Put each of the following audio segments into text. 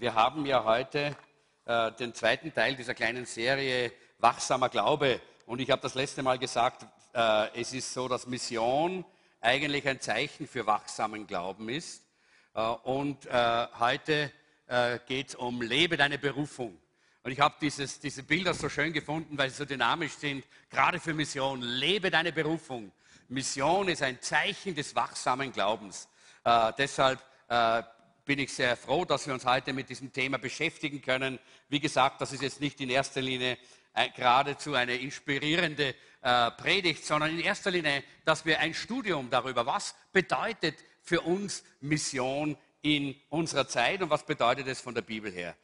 Wir haben ja heute äh, den zweiten Teil dieser kleinen Serie Wachsamer Glaube. Und ich habe das letzte Mal gesagt, äh, es ist so, dass Mission eigentlich ein Zeichen für wachsamen Glauben ist. Äh, und äh, heute äh, geht es um Lebe deine Berufung. Und ich habe diese Bilder so schön gefunden, weil sie so dynamisch sind, gerade für Mission. Lebe deine Berufung. Mission ist ein Zeichen des wachsamen Glaubens. Äh, deshalb bin ich sehr froh, dass wir uns heute mit diesem Thema beschäftigen können. Wie gesagt, das ist jetzt nicht in erster Linie äh, geradezu eine inspirierende äh, Predigt, sondern in erster Linie, dass wir ein Studium darüber, was bedeutet für uns Mission in unserer Zeit und was bedeutet es von der Bibel her.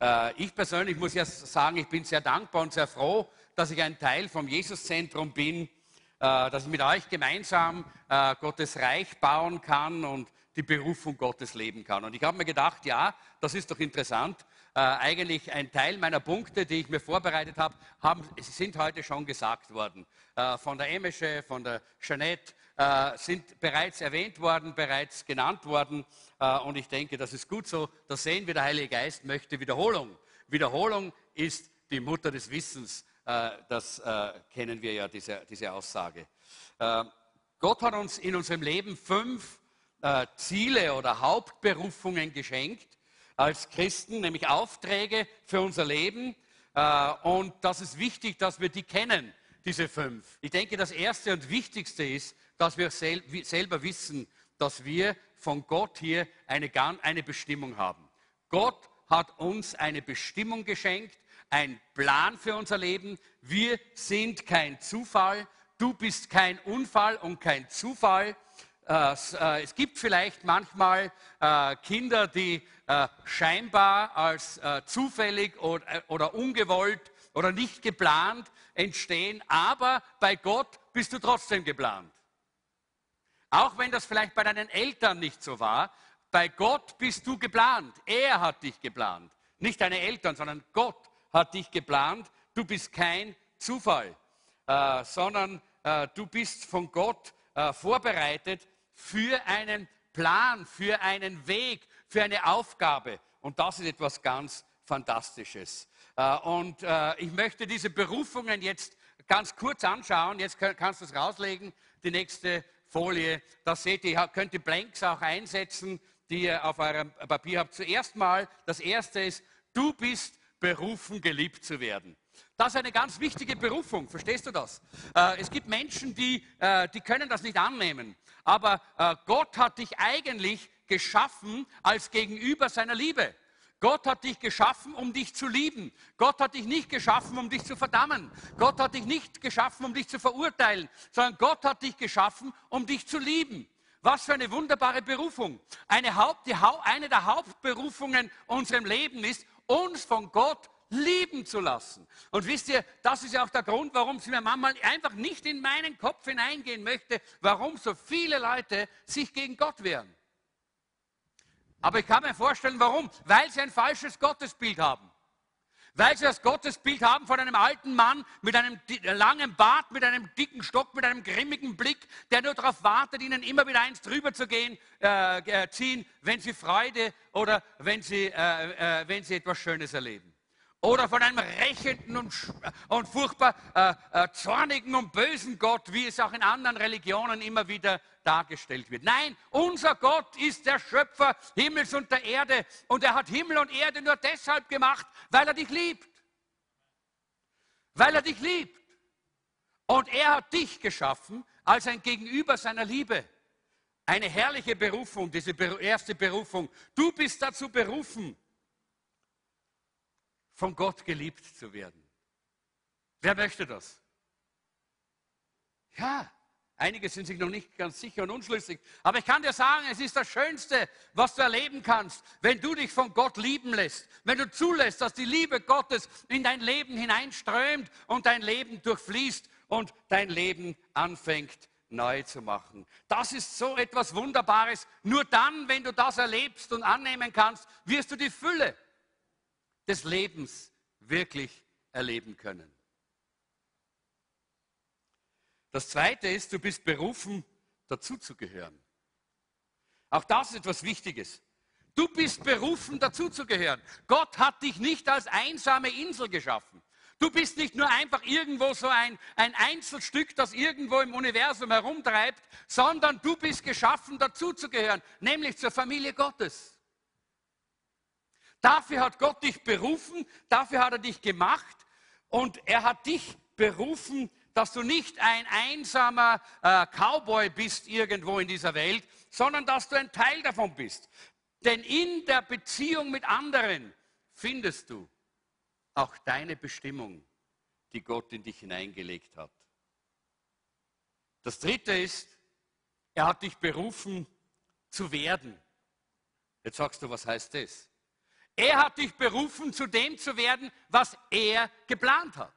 Äh, ich persönlich muss ja sagen, ich bin sehr dankbar und sehr froh, dass ich ein Teil vom Jesuszentrum bin dass ich mit euch gemeinsam Gottes Reich bauen kann und die Berufung Gottes leben kann. Und ich habe mir gedacht, ja, das ist doch interessant. Äh, eigentlich ein Teil meiner Punkte, die ich mir vorbereitet habe, haben, sind heute schon gesagt worden. von der Emesche, von der Jeanette, sind bereits erwähnt worden, bereits genannt worden. und ich denke, das ist gut so. Da sehen wir, der Heilige Geist möchte Wiederholung. Wiederholung ist die Mutter des Wissens. Äh, das äh, kennen wir ja, diese, diese Aussage. Äh, Gott hat uns in unserem Leben fünf Ziele oder Hauptberufungen geschenkt als Christen, nämlich Aufträge für unser Leben. Und das ist wichtig, dass wir die kennen, diese fünf. Ich denke, das Erste und Wichtigste ist, dass wir selber wissen, dass wir von Gott hier eine, eine Bestimmung haben. Gott hat uns eine Bestimmung geschenkt ein Plan für unser Leben. Wir sind kein Zufall. Du bist kein Unfall und kein Zufall. Äh, äh, es gibt vielleicht manchmal äh, Kinder, die scheinbar als zufällig oder ungewollt oder nicht geplant entstehen, aber bei Gott bist du trotzdem geplant. Auch wenn das vielleicht bei deinen Eltern nicht so war, bei Gott bist du geplant. Er hat dich geplant. Nicht deine Eltern, sondern Gott hat dich geplant. Du bist kein Zufall, sondern du bist von Gott vorbereitet für einen Plan, für einen Weg, für eine Aufgabe. Und das ist etwas ganz Fantastisches. Äh, und äh, ich möchte diese Berufungen jetzt ganz kurz anschauen. Jetzt kannst du es rauslegen, die nächste Folie. Da seht ihr, ihr könnt die Blanks auch einsetzen, die ihr auf eurem Papier habt. Zuerst mal, das erste ist, du bist berufen, geliebt zu werden. Das ist eine ganz wichtige Berufung, verstehst du das? Äh, es gibt Menschen, die, äh, die können das nicht annehmen. Aber äh, Gott hat dich eigentlich geschaffen als Gegenüber seiner Liebe. Gott hat dich geschaffen, um dich zu lieben. Gott hat dich nicht geschaffen, um dich zu verdammen. Gott hat dich nicht geschaffen, um dich zu verurteilen, sondern Gott hat dich geschaffen, um dich zu lieben. Was für eine wunderbare Berufung. Eine, Haupt, die, eine der Hauptberufungen unserem Leben ist, uns von Gott lieben zu lassen. Und wisst ihr, das ist ja auch der Grund, warum es mir manchmal einfach nicht in meinen Kopf hineingehen möchte, warum so viele Leute sich gegen Gott wehren. Aber ich kann mir vorstellen, warum. Weil sie ein falsches Gottesbild haben. Weil sie das Gottesbild haben von einem alten Mann mit einem langen Bart, mit einem dicken Stock, mit einem grimmigen Blick, der nur darauf wartet, ihnen immer wieder eins drüber zu gehen, äh, äh, ziehen, wenn sie Freude oder wenn sie, äh, äh wenn sie etwas Schönes erleben. Oder von einem rächenden und, und furchtbar äh, äh, zornigen und bösen Gott, wie es auch in anderen Religionen immer wieder dargestellt wird. Nein, unser Gott ist der Schöpfer Himmels und der Erde und er hat Himmel und Erde nur deshalb gemacht, weil er dich liebt. Weil er dich liebt. Und er hat dich geschaffen als ein Gegenüber seiner Liebe. Eine herrliche Berufung, diese erste Berufung. Du bist dazu berufen, von Gott geliebt zu werden. Wer möchte das? Ja, einige sind sich noch nicht ganz sicher und unschlüssig. Aber ich kann dir sagen, es ist das Schönste, was du erleben kannst, wenn du dich von Gott lieben lässt. Wenn du zulässt, dass die Liebe Gottes in dein Leben hineinströmt und dein Leben durchfließt und dein Leben anfängt neu zu machen. Das ist so etwas Wunderbares. Nur dann, wenn du das erlebst und annehmen kannst, wirst du die Fülle des Lebens wirklich erleben können. Das Zweite ist, du bist berufen, dazuzugehören. Auch das ist etwas Wichtiges. Du bist berufen, dazuzugehören. Gott hat dich nicht als einsame Insel geschaffen. Du bist nicht nur einfach irgendwo so ein, ein Einzelstück, das irgendwo im Universum herumtreibt, sondern du bist geschaffen, dazuzugehören, nämlich zur Familie Gottes. Dafür hat Gott dich berufen, dafür hat er dich gemacht und er hat dich berufen, dass du nicht ein einsamer äh, Cowboy bist irgendwo in dieser Welt, sondern dass du ein Teil davon bist. Denn in der Beziehung mit anderen findest du auch deine Bestimmung, die Gott in dich hineingelegt hat. Das Dritte ist, er hat dich berufen zu werden. Jetzt sagst du, was heißt das? Er hat dich berufen, zu dem zu werden, was er geplant hat.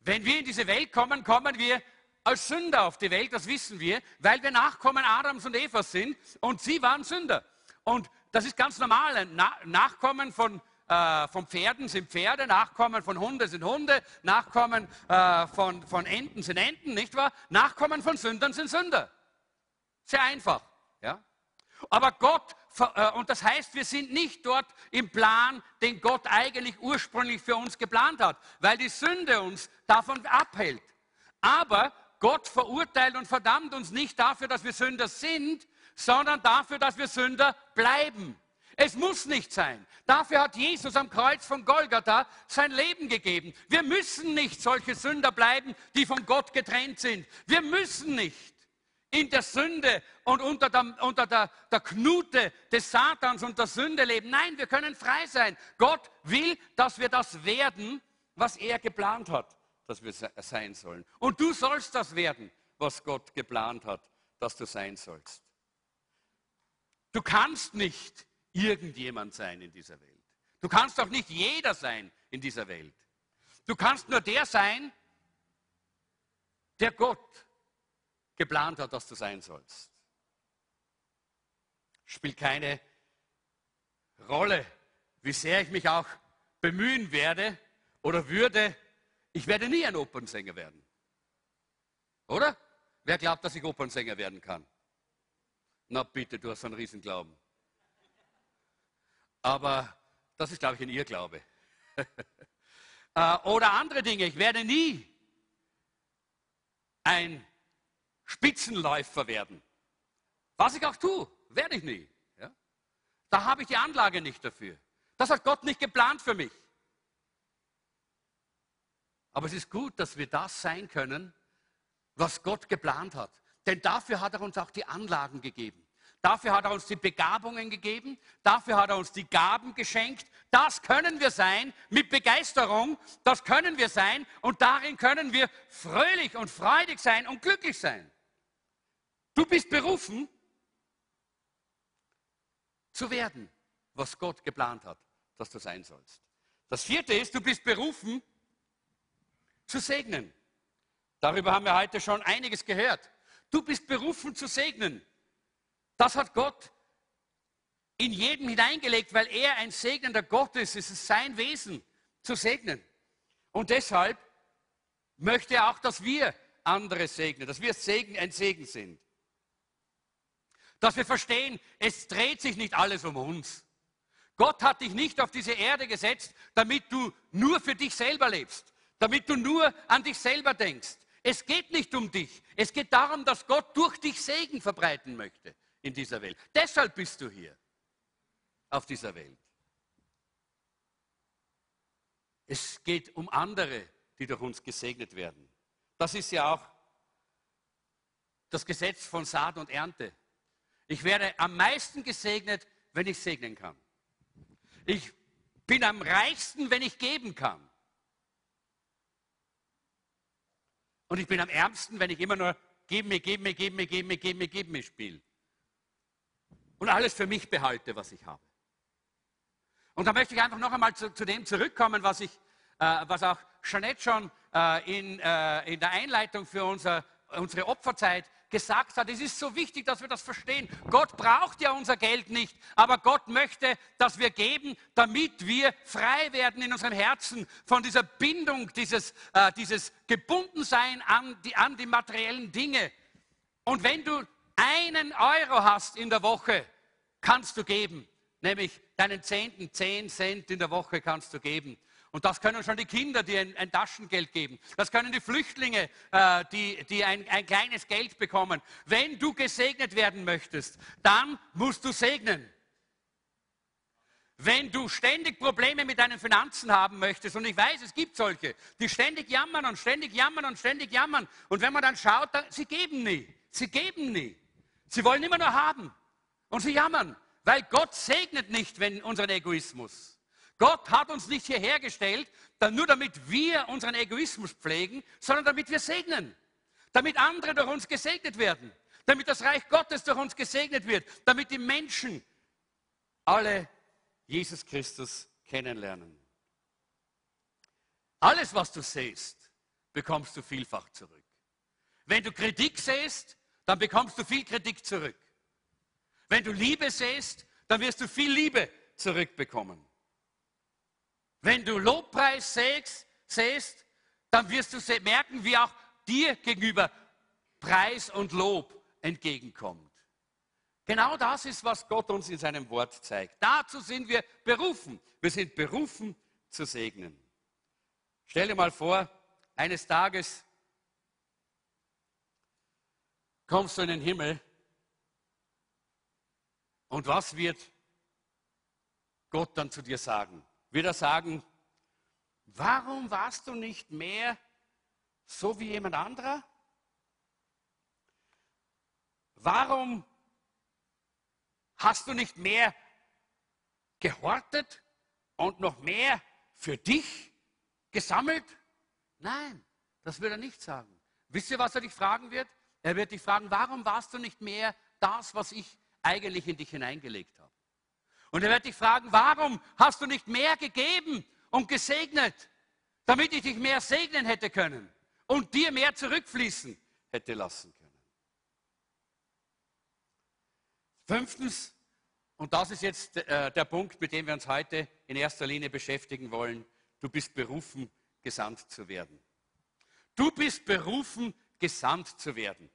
Wenn wir in diese Welt kommen, kommen wir als Sünder auf die Welt, das wissen wir, weil wir Nachkommen Adams und Evas sind und sie waren Sünder. Und das ist ganz normal. Nachkommen von, äh, von Pferden sind Pferde, Nachkommen von Hunden sind Hunde, Nachkommen äh, von, von Enten sind Enten, nicht wahr? Nachkommen von Sündern sind Sünder. Sehr einfach. Aber Gott, äh, und das heißt, wir sind nicht dort im Plan, den Gott eigentlich ursprünglich für uns geplant hat, weil die Sünde uns davon abhält. Aber Gott verurteilt und verdammt uns nicht dafür, dass wir Sünder sind, sondern dafür, dass wir Sünder bleiben. Es muss nicht sein. Dafür hat Jesus am Kreuz von Golgatha sein Leben gegeben. Wir müssen nicht solche Sünder bleiben, die von Gott getrennt sind. Wir müssen nicht in der Sünde und unter, der, unter der, der Knute des Satans und der Sünde leben. Nein, wir können frei sein. Gott will, dass wir das werden, was er geplant hat dass wir sein sollen. Und du sollst das werden, was Gott geplant hat, dass du sein sollst. Du kannst nicht irgendjemand sein in dieser Welt. Du kannst auch nicht jeder sein in dieser Welt. Du kannst nur der sein, der Gott geplant hat, dass du sein sollst. Spielt keine Rolle, wie sehr ich mich auch bemühen werde oder würde, ich werde nie ein Opernsänger werden. Oder? Wer glaubt, dass ich Opernsänger werden kann? Na bitte, du hast einen Riesenglauben. Aber das ist, glaube ich, ein Irrglaube. Äh, oder andere Dinge. Ich werde nie ein Spitzenläufer werden. Was ich auch tue, werde ich nie. Ja? Da habe ich die Anlage nicht dafür. Das hat Gott nicht geplant für mich. Aber es ist gut, dass wir das sein können, was Gott geplant hat. Denn dafür hat er uns auch die Anlagen gegeben. Dafür hat er uns die Begabungen gegeben. Dafür hat er uns die Gaben geschenkt. Das können wir sein mit Begeisterung. Das können wir sein. Und darin können wir fröhlich und freudig sein und glücklich sein. Du bist berufen zu werden, was Gott geplant hat, dass du sein sollst. Das vierte ist, du bist berufen zu segnen. Darüber haben wir heute schon einiges gehört. Du bist berufen zu segnen. Das hat Gott in jedem hineingelegt, weil er ein segnender Gott ist. Es ist sein Wesen zu segnen. Und deshalb möchte er auch, dass wir andere segnen, dass wir ein Segen sind. Dass wir verstehen, es dreht sich nicht alles um uns. Gott hat dich nicht auf diese Erde gesetzt, damit du nur für dich selber lebst, damit du nur an dich selber denkst. Es geht nicht um dich. Es geht darum, dass Gott durch dich Segen verbreiten möchte in dieser Welt. Deshalb bist du hier auf dieser Welt. Es geht um andere, die durch uns gesegnet werden. Das ist ja auch das Gesetz von Saat und Ernte. Ich werde am meisten gesegnet, wenn ich segnen kann. Ich bin am reichsten, wenn ich geben kann. Und ich bin am ärmsten, wenn ich immer nur geben mir, geben mir, geben mir, geben mir, geben mir, geben mir spiele. Und alles für mich behalte, was ich habe. Und da möchte ich einfach noch einmal zu, zu dem zurückkommen, was, ich, äh, was auch Jeanette schon äh, in, äh, in der Einleitung für unser, unsere Opferzeit gesagt hat. Es ist so wichtig, dass wir das verstehen. Gott braucht ja unser Geld nicht, aber Gott möchte, dass wir geben, damit wir frei werden in unserem Herzen von dieser Bindung, dieses, äh, dieses Gebundensein an die, an die materiellen Dinge. Und wenn du einen Euro hast in der Woche, kannst du geben. Nämlich deinen Zehnten, zehn Cent in der Woche kannst du geben. Und das können schon die Kinder, die ein, ein Taschengeld geben. Das können die Flüchtlinge, äh, die, die ein, ein kleines Geld bekommen. Wenn du gesegnet werden möchtest, dann musst du segnen. Wenn du ständig Probleme mit deinen Finanzen haben möchtest, und ich weiß, es gibt solche, die ständig jammern und ständig jammern und ständig jammern, und wenn man dann schaut, dann, sie geben nie, sie geben nie. Sie wollen immer nur haben und sie jammern, weil Gott segnet nicht wenn unseren Egoismus. Gott hat uns nicht hierher gestellt, nur damit wir unseren Egoismus pflegen, sondern damit wir segnen, damit andere durch uns gesegnet werden, damit das Reich Gottes durch uns gesegnet wird, damit die Menschen alle Jesus Christus kennenlernen. Alles, was du siehst, bekommst du vielfach zurück. Wenn du Kritik siehst, dann bekommst du viel Kritik zurück. Wenn du Liebe siehst, dann wirst du viel Liebe zurückbekommen. Wenn du Lobpreis siehst, siehst dann wirst du merken, wie auch dir gegenüber Preis und Lob entgegenkommt. Genau das ist, was Gott uns in seinem Wort zeigt. Dazu sind wir berufen. Wir sind berufen zu segnen. Stell dir mal vor, eines Tages kommst du in den Himmel und was wird Gott dann zu dir sagen? Wird er sagen, warum warst du nicht mehr so wie jemand anderer? Warum Hast du nicht mehr gehortet und noch mehr für dich gesammelt? Nein, das wird er nicht sagen. Wisst ihr, was er dich fragen wird? Er wird dich fragen, warum warst du nicht mehr das, was ich eigentlich in dich hineingelegt habe? Und er wird dich fragen, warum hast du nicht mehr gegeben und gesegnet, damit ich dich mehr segnen hätte können und dir mehr zurückfließen hätte lassen können? Fünftens, und das ist jetzt äh, der Punkt, mit dem wir uns heute in erster Linie beschäftigen wollen, du bist berufen, gesandt zu werden. Du bist berufen, gesandt zu werden.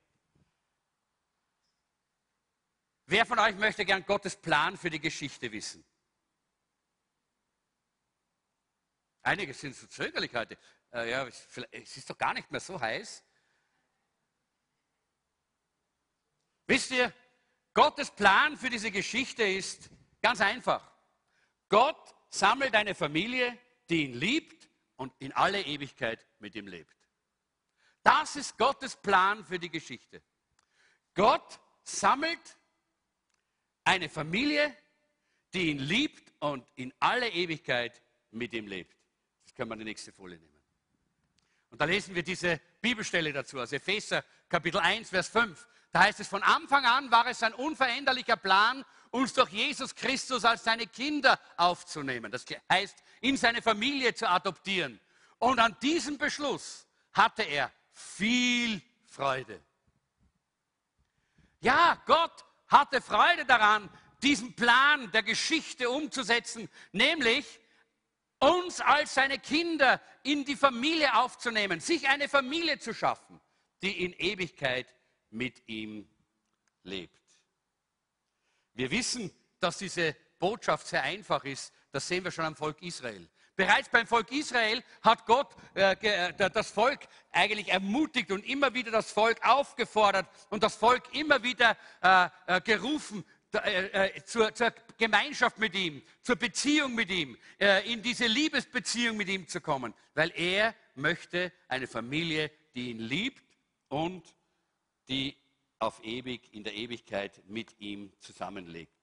Wer von euch möchte gern Gottes Plan für die Geschichte wissen? Einige sind so zögerlich heute. Äh, ja, es ist doch gar nicht mehr so heiß. Wisst ihr, Gottes Plan für diese Geschichte ist ganz einfach. Gott sammelt eine Familie, die ihn liebt und in alle Ewigkeit mit ihm lebt. Das ist Gottes Plan für die Geschichte. Gott sammelt eine Familie, die ihn liebt und in alle Ewigkeit mit ihm lebt. Das können wir in die nächste Folie nehmen. Und da lesen wir diese Bibelstelle dazu aus Epheser Kapitel 1, Vers 5. Da heißt es, von Anfang an war es ein unveränderlicher Plan, uns durch Jesus Christus als seine Kinder aufzunehmen. Das heißt, in seine Familie zu adoptieren. Und an diesem Beschluss hatte er viel Freude. Ja, Gott hatte Freude daran, diesen Plan der Geschichte umzusetzen, nämlich uns als seine Kinder in die Familie aufzunehmen, sich eine Familie zu schaffen, die in Ewigkeit mit ihm lebt. Wir wissen, dass diese Botschaft sehr einfach ist. Das sehen wir schon am Volk Israel. Bereits beim Volk Israel hat Gott äh, äh das Volk eigentlich ermutigt und immer wieder das Volk aufgefordert und das Volk immer wieder äh, äh, gerufen, äh, äh, zur, zur, Gemeinschaft mit ihm, zur Beziehung mit ihm, in diese Liebesbeziehung mit ihm zu kommen, weil er möchte eine Familie, die ihn liebt und die auf ewig, in der Ewigkeit mit ihm zusammenlebt.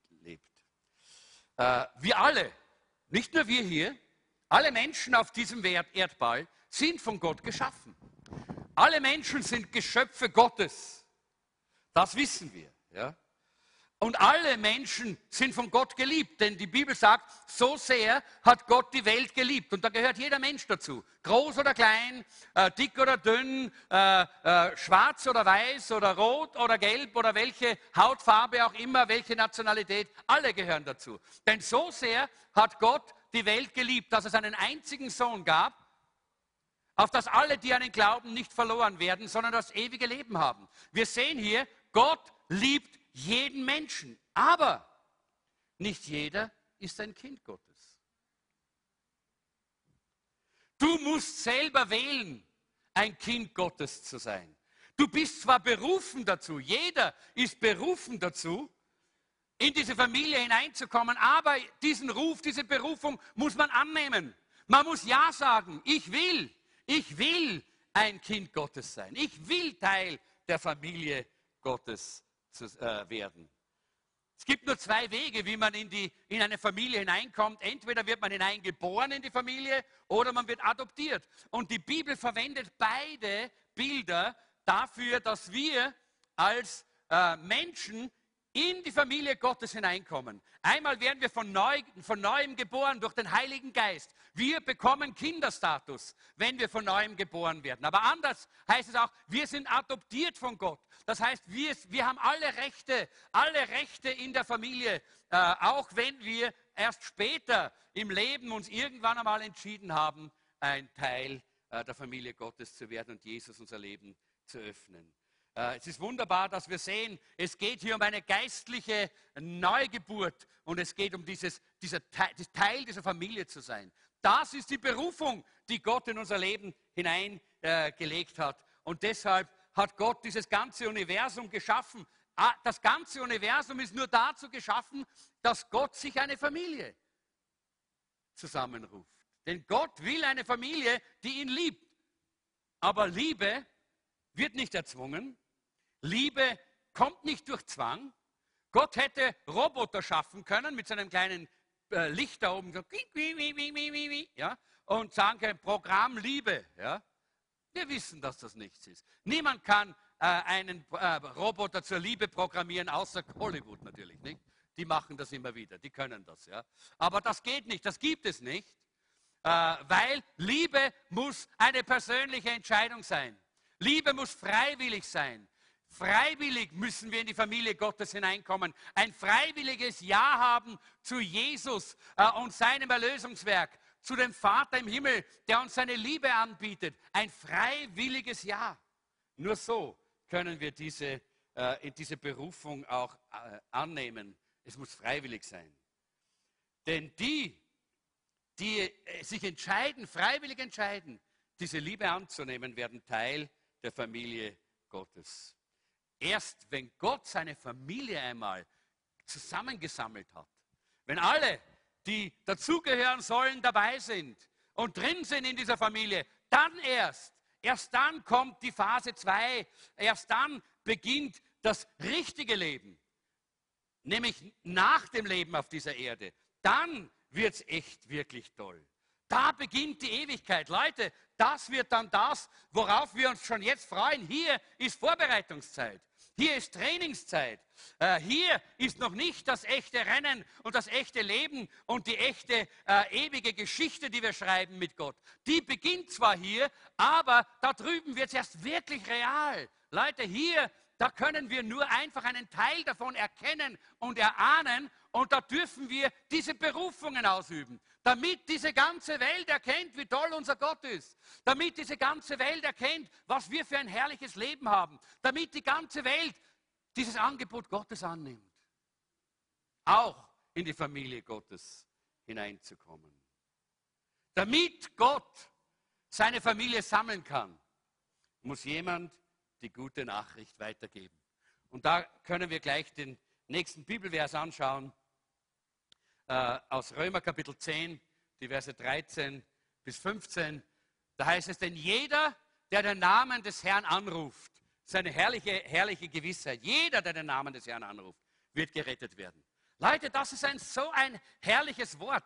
Wir alle, nicht nur wir hier, alle Menschen auf diesem Erdball sind von Gott geschaffen. Alle Menschen sind Geschöpfe Gottes. Das wissen wir. Ja? Und alle Menschen sind von Gott geliebt, denn die Bibel sagt, so sehr hat Gott die Welt geliebt. Und da gehört jeder Mensch dazu. Groß oder klein, äh, dick oder dünn, äh, äh, schwarz oder weiß oder rot oder gelb oder welche Hautfarbe auch immer, welche Nationalität, alle gehören dazu. Denn so sehr hat Gott die Welt geliebt, dass es einen einzigen Sohn gab, auf das alle, die an ihn glauben, nicht verloren werden, sondern das ewige Leben haben. Wir sehen hier, Gott liebt jeden Menschen. Aber nicht jeder ist ein Kind Gottes. Du musst selber wählen, ein Kind Gottes zu sein. Du bist zwar berufen dazu, jeder ist berufen dazu, in diese Familie hineinzukommen, aber diesen Ruf, diese Berufung muss man annehmen. Man muss Ja sagen. Ich will, ich will ein Kind Gottes sein. Ich will Teil der Familie Gottes zu, äh, werden. Es gibt nur zwei Wege, wie man in, die, in eine Familie hineinkommt. Entweder wird man hineingeboren in die Familie oder man wird adoptiert. Und die Bibel verwendet beide Bilder dafür, dass wir als äh, Menschen in die Familie Gottes hineinkommen. Einmal werden wir von, neu, von neuem geboren durch den Heiligen Geist. Wir bekommen Kinderstatus, wenn wir von neuem geboren werden. Aber anders heißt es auch, wir sind adoptiert von Gott. Das heißt, wir, wir haben alle Rechte, alle Rechte in der Familie, äh, auch wenn wir erst später im Leben uns irgendwann einmal entschieden haben, ein Teil äh, der Familie Gottes zu werden und Jesus unser Leben zu öffnen. Äh, es ist wunderbar, dass wir sehen, es geht hier um eine geistliche Neugeburt und es geht um dieses, dieser Teil dieser Familie zu sein. Das ist die Berufung, die Gott in unser Leben hineingelegt äh, hat. Und deshalb hat Gott dieses ganze Universum geschaffen. Ah, das ganze Universum ist nur dazu geschaffen, dass Gott sich eine Familie zusammenruft. Denn Gott will eine Familie, die ihn liebt. Aber Liebe wird nicht erzwungen. Liebe kommt nicht durch Zwang. Gott hätte Roboter schaffen können mit seinem kleinen äh, Licht da oben, ja, und sagen können, Programm Liebe. Ja. Wir wissen, dass das nichts ist. Niemand kann äh, einen äh, Roboter zur Liebe programmieren, außer Hollywood natürlich. Nicht? Die machen das immer wieder, die können das. Ja. Aber das geht nicht, das gibt es nicht, äh, weil Liebe muss eine persönliche Entscheidung sein. Liebe muss freiwillig sein. Freiwillig müssen wir in die Familie Gottes hineinkommen. Ein freiwilliges Ja haben zu Jesus äh, und seinem Erlösungswerk zu dem Vater im Himmel, der uns seine Liebe anbietet. Ein freiwilliges Ja. Nur so können wir diese, äh, diese Berufung auch äh, annehmen. Es muss freiwillig sein. Denn die, die äh, sich entscheiden, freiwillig entscheiden, diese Liebe anzunehmen, werden Teil der Familie Gottes. Erst wenn Gott seine Familie einmal zusammengesammelt hat, wenn alle die dazugehören sollen, dabei sind und drin sind in dieser Familie, dann erst, erst dann kommt die Phase 2, erst dann beginnt das richtige Leben, nämlich nach dem Leben auf dieser Erde. Dann wird es echt wirklich toll. Da beginnt die Ewigkeit. Leute, das wird dann das, worauf wir uns schon jetzt freuen. Hier ist Vorbereitungszeit. Hier ist Trainingszeit. Äh, hier ist noch nicht das echte Rennen und das echte Leben und die echte äh, ewige Geschichte, die wir schreiben mit Gott. Die beginnt zwar hier, aber da drüben wird es erst wirklich real. Leute, hier, da können wir nur einfach einen Teil davon erkennen und erahnen und da dürfen wir diese Berufungen ausüben, damit diese ganze Welt erkennt, wie toll unser Gott ist. Damit diese ganze Welt erkennt, was wir für ein herrliches Leben haben. Damit die ganze Welt dieses Angebot Gottes annimmt. Auch in die Familie Gottes hineinzukommen. Damit Gott seine Familie sammeln kann, muss jemand die gute Nachricht weitergeben. Und da können wir gleich den nächsten Bibelvers anschauen äh, aus Römer Kapitel 10, die Verse 13 bis 15. Da heißt es, denn jeder, der den Namen des Herrn anruft, seine herrliche, herrliche Gewissheit, jeder, der den Namen des Herrn anruft, wird gerettet werden. Leute, das ist ein, so ein herrliches Wort.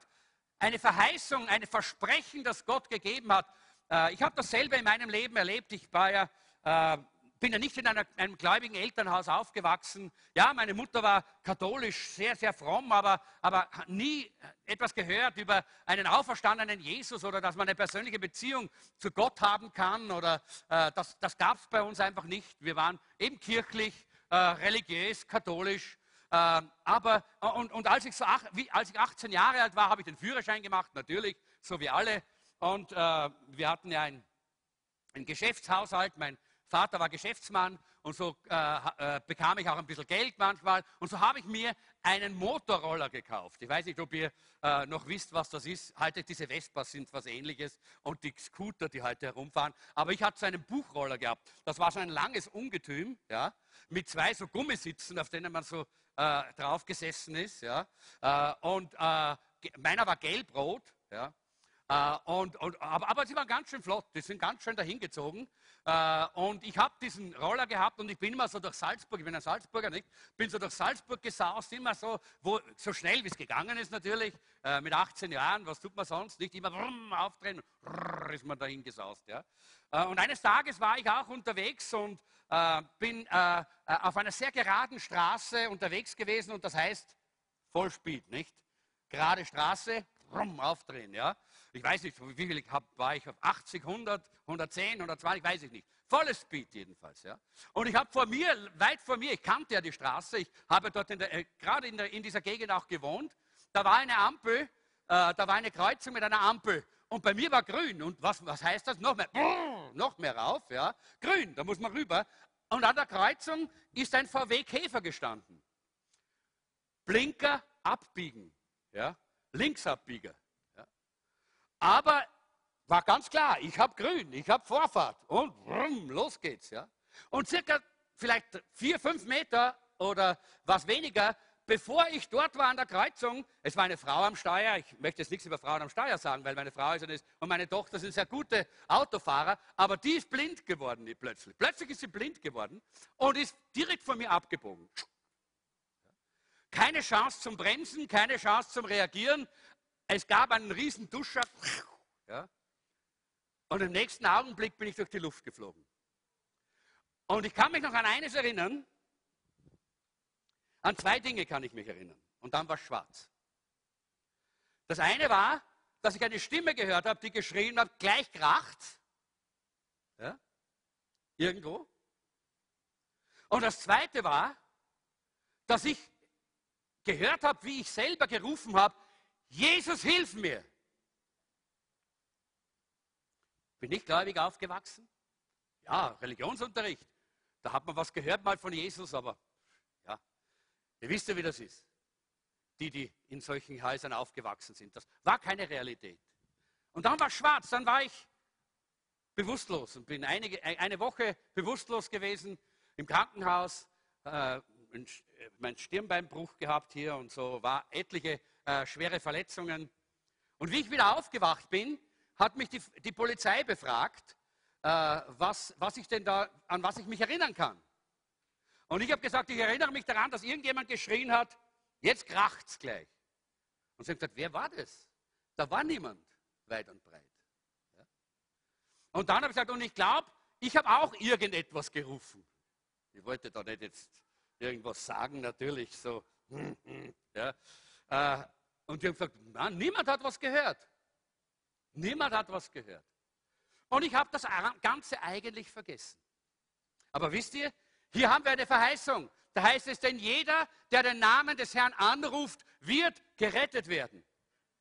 Eine Verheißung, ein Versprechen, das Gott gegeben hat. Äh, ich habe dasselbe in meinem Leben erlebt. Ich war ja äh, bin ja nicht in einer, einem gläubigen Elternhaus aufgewachsen. Ja, meine Mutter war katholisch, sehr, sehr fromm, aber, aber nie etwas gehört über einen auferstandenen Jesus oder dass man eine persönliche Beziehung zu Gott haben kann. Oder äh, das, das gab es bei uns einfach nicht. Wir waren eben kirchlich, äh, religiös, katholisch. Äh, aber, und, und als, ich so ach, wie, als ich 18 Jahre alt war, habe ich den Führerschein gemacht, natürlich, so wie alle. Und äh, wir hatten ja ein, ein Geschäftshaushalt. Mein Vater war Geschäftsmann und so äh, äh, bekam ich auch ein bisschen Geld manchmal. Und so habe ich mir einen Motorroller gekauft. Ich weiß nicht, ob ihr äh, noch wisst, was das ist. Heute diese Vespas sind was ähnliches und die Scooter, die heute herumfahren. Aber ich hatte so einen Buchroller gehabt. Das war so ein langes Ungetüm, ja, mit zwei so Gummisitzen, auf denen man so äh, drauf gesessen ist. Ja. Äh, und äh, meiner war gelb-rot. Ja. Äh, und, und, aber, aber, sie waren ganz schön flott, die sind ganz schön dahingezogen. Äh, und ich habe diesen Roller gehabt und ich bin immer so durch Salzburg, ich bin ein Salzburger, nicht? Bin so durch Salzburg gesaust, immer so, wo, so schnell wie es gegangen ist natürlich, äh, mit 18 Jahren, was tut man sonst? Nicht immer brumm, aufdrehen, brrr, ist man dahin gesaust. Ja? Äh, und eines Tages war ich auch unterwegs und äh, bin äh, auf einer sehr geraden Straße unterwegs gewesen und das heißt Vollspeed, nicht? Gerade Straße, brumm, aufdrehen, ja? Ich weiß nicht, wie viel ich hab, war ich auf 80, 100, 110, 120, weiß ich nicht. Volles Speed jedenfalls. Ja. Und ich habe vor mir, weit vor mir, ich kannte ja die Straße, ich habe dort äh, gerade in, in, dieser Gegend auch gewohnt, da war eine Ampel, äh, da war eine Kreuzung mit einer Ampel. Und bei mir war grün. Und was, was heißt das? Noch mehr, brrr, noch mehr rauf, ja. Grün, da muss man rüber. Und an der Kreuzung ist ein VW Käfer gestanden. Blinker abbiegen, ja. Linksabbieger. Aber war ganz klar, ich habe grün, ich habe Vorfahrt und brumm, los geht's. Ja. Und circa vielleicht vier, fünf Meter oder was weniger, bevor ich dort war an der Kreuzung, es war eine Frau am Steuer, ich möchte jetzt nichts über Frauen am Steuer sagen, weil meine Frau ist und meine Tochter sind sehr gute Autofahrer, aber die ist blind geworden plötzlich. Plötzlich ist sie blind geworden und ist direkt von mir abgebogen. Keine Chance zum Bremsen, keine Chance zum Reagieren. Es gab einen riesen Duscher. Ja? Und im nächsten Augenblick bin ich durch die Luft geflogen. Und ich kann mich noch an eines erinnern. An zwei Dinge kann ich mich erinnern. Und dann war es schwarz. Das eine war, dass ich eine Stimme gehört habe, die geschrien hat, gleich kracht. Ja? Irgendwo. Und das zweite war, dass ich gehört habe, wie ich selber gerufen habe, Jesus, hilf mir. Bin ich gläubig aufgewachsen? Ja, Religionsunterricht. Da hat man was gehört mal von Jesus, aber ja, ihr wisst ja, wie das ist. Die, die in solchen Häusern aufgewachsen sind. Das war keine Realität. Und dann war schwarz, dann war ich bewusstlos und bin einige, eine Woche bewusstlos gewesen im Krankenhaus, äh, mein Stirnbeinbruch gehabt hier und so, war etliche äh, schwere Verletzungen. Und wie ich wieder aufgewacht bin, hat mich die, die Polizei befragt, äh, was, was ich denn da, an was ich mich erinnern kann. Und ich habe gesagt, ich erinnere mich daran, dass irgendjemand geschrien hat, jetzt kracht's gleich. Und sie haben gesagt, wer war das? Da war niemand weit und breit. Ja? Und dann habe ich gesagt, und ich glaube, ich habe auch irgendetwas gerufen. Ich wollte da nicht jetzt irgendwas sagen, natürlich so. Ja. Und die haben gesagt, Mann, niemand hat was gehört. Niemand hat was gehört. Und ich habe das Ganze eigentlich vergessen. Aber wisst ihr, hier haben wir eine Verheißung. Da heißt es, denn jeder, der den Namen des Herrn anruft, wird gerettet werden.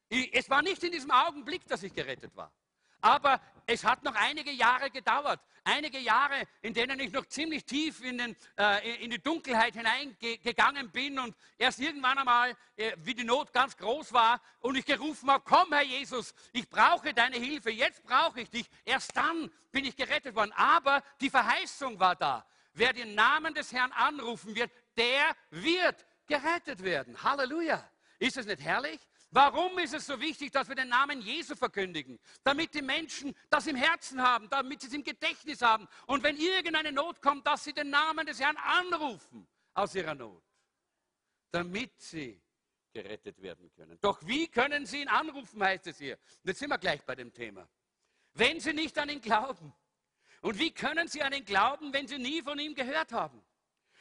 Es war nicht in diesem Augenblick, dass ich gerettet war. Aber es hat noch einige Jahre gedauert. Einige Jahre, in denen ich noch ziemlich tief in, den, äh, in die Dunkelheit hineingegangen bin und erst irgendwann einmal, äh, wie die Not ganz groß war und ich gerufen habe, komm Herr Jesus, ich brauche deine Hilfe, jetzt brauche ich dich. Erst dann bin ich gerettet worden. Aber die Verheißung war da. Wer den Namen des Herrn anrufen wird, der wird gerettet werden. Halleluja. Ist es nicht herrlich? Warum ist es so wichtig, dass wir den Namen Jesu verkündigen? Damit die Menschen das im Herzen haben, damit sie es im Gedächtnis haben. Und wenn irgendeine Not kommt, dass sie den Namen des Herrn anrufen aus ihrer Not. Damit sie gerettet werden können. Doch wie können sie ihn anrufen, heißt es hier. Und jetzt sind wir gleich bei dem Thema. Wenn sie nicht an ihn glauben. Und wie können sie an ihn glauben, wenn sie nie von ihm gehört haben?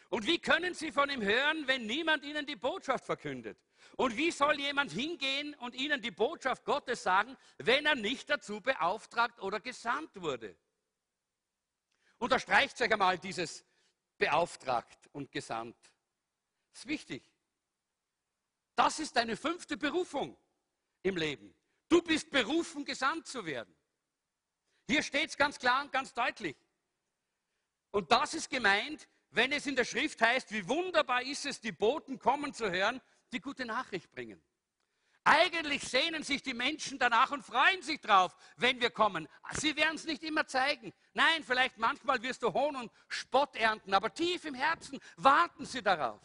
Und wie können sie von ihm hören, wenn niemand ihnen die Botschaft verkündet? Und wie soll jemand hingehen und ihnen die Botschaft Gottes sagen, wenn er nicht dazu beauftragt oder gesandt wurde? Unterstreicht euch einmal dieses beauftragt und gesandt. Das ist wichtig. Das ist deine fünfte Berufung im Leben. Du bist berufen, gesandt zu werden. Hier steht es ganz klar und ganz deutlich. Und das ist gemeint, wenn es in der Schrift heißt, wie wunderbar ist es, die Boten kommen zu hören, die gute Nachricht bringen. Eigentlich sehnen sich die Menschen danach und freuen sich drauf, wenn wir kommen. Sie werden es nicht immer zeigen. Nein, vielleicht manchmal wirst du Hohn und Spott ernten, aber tief im Herzen warten sie darauf.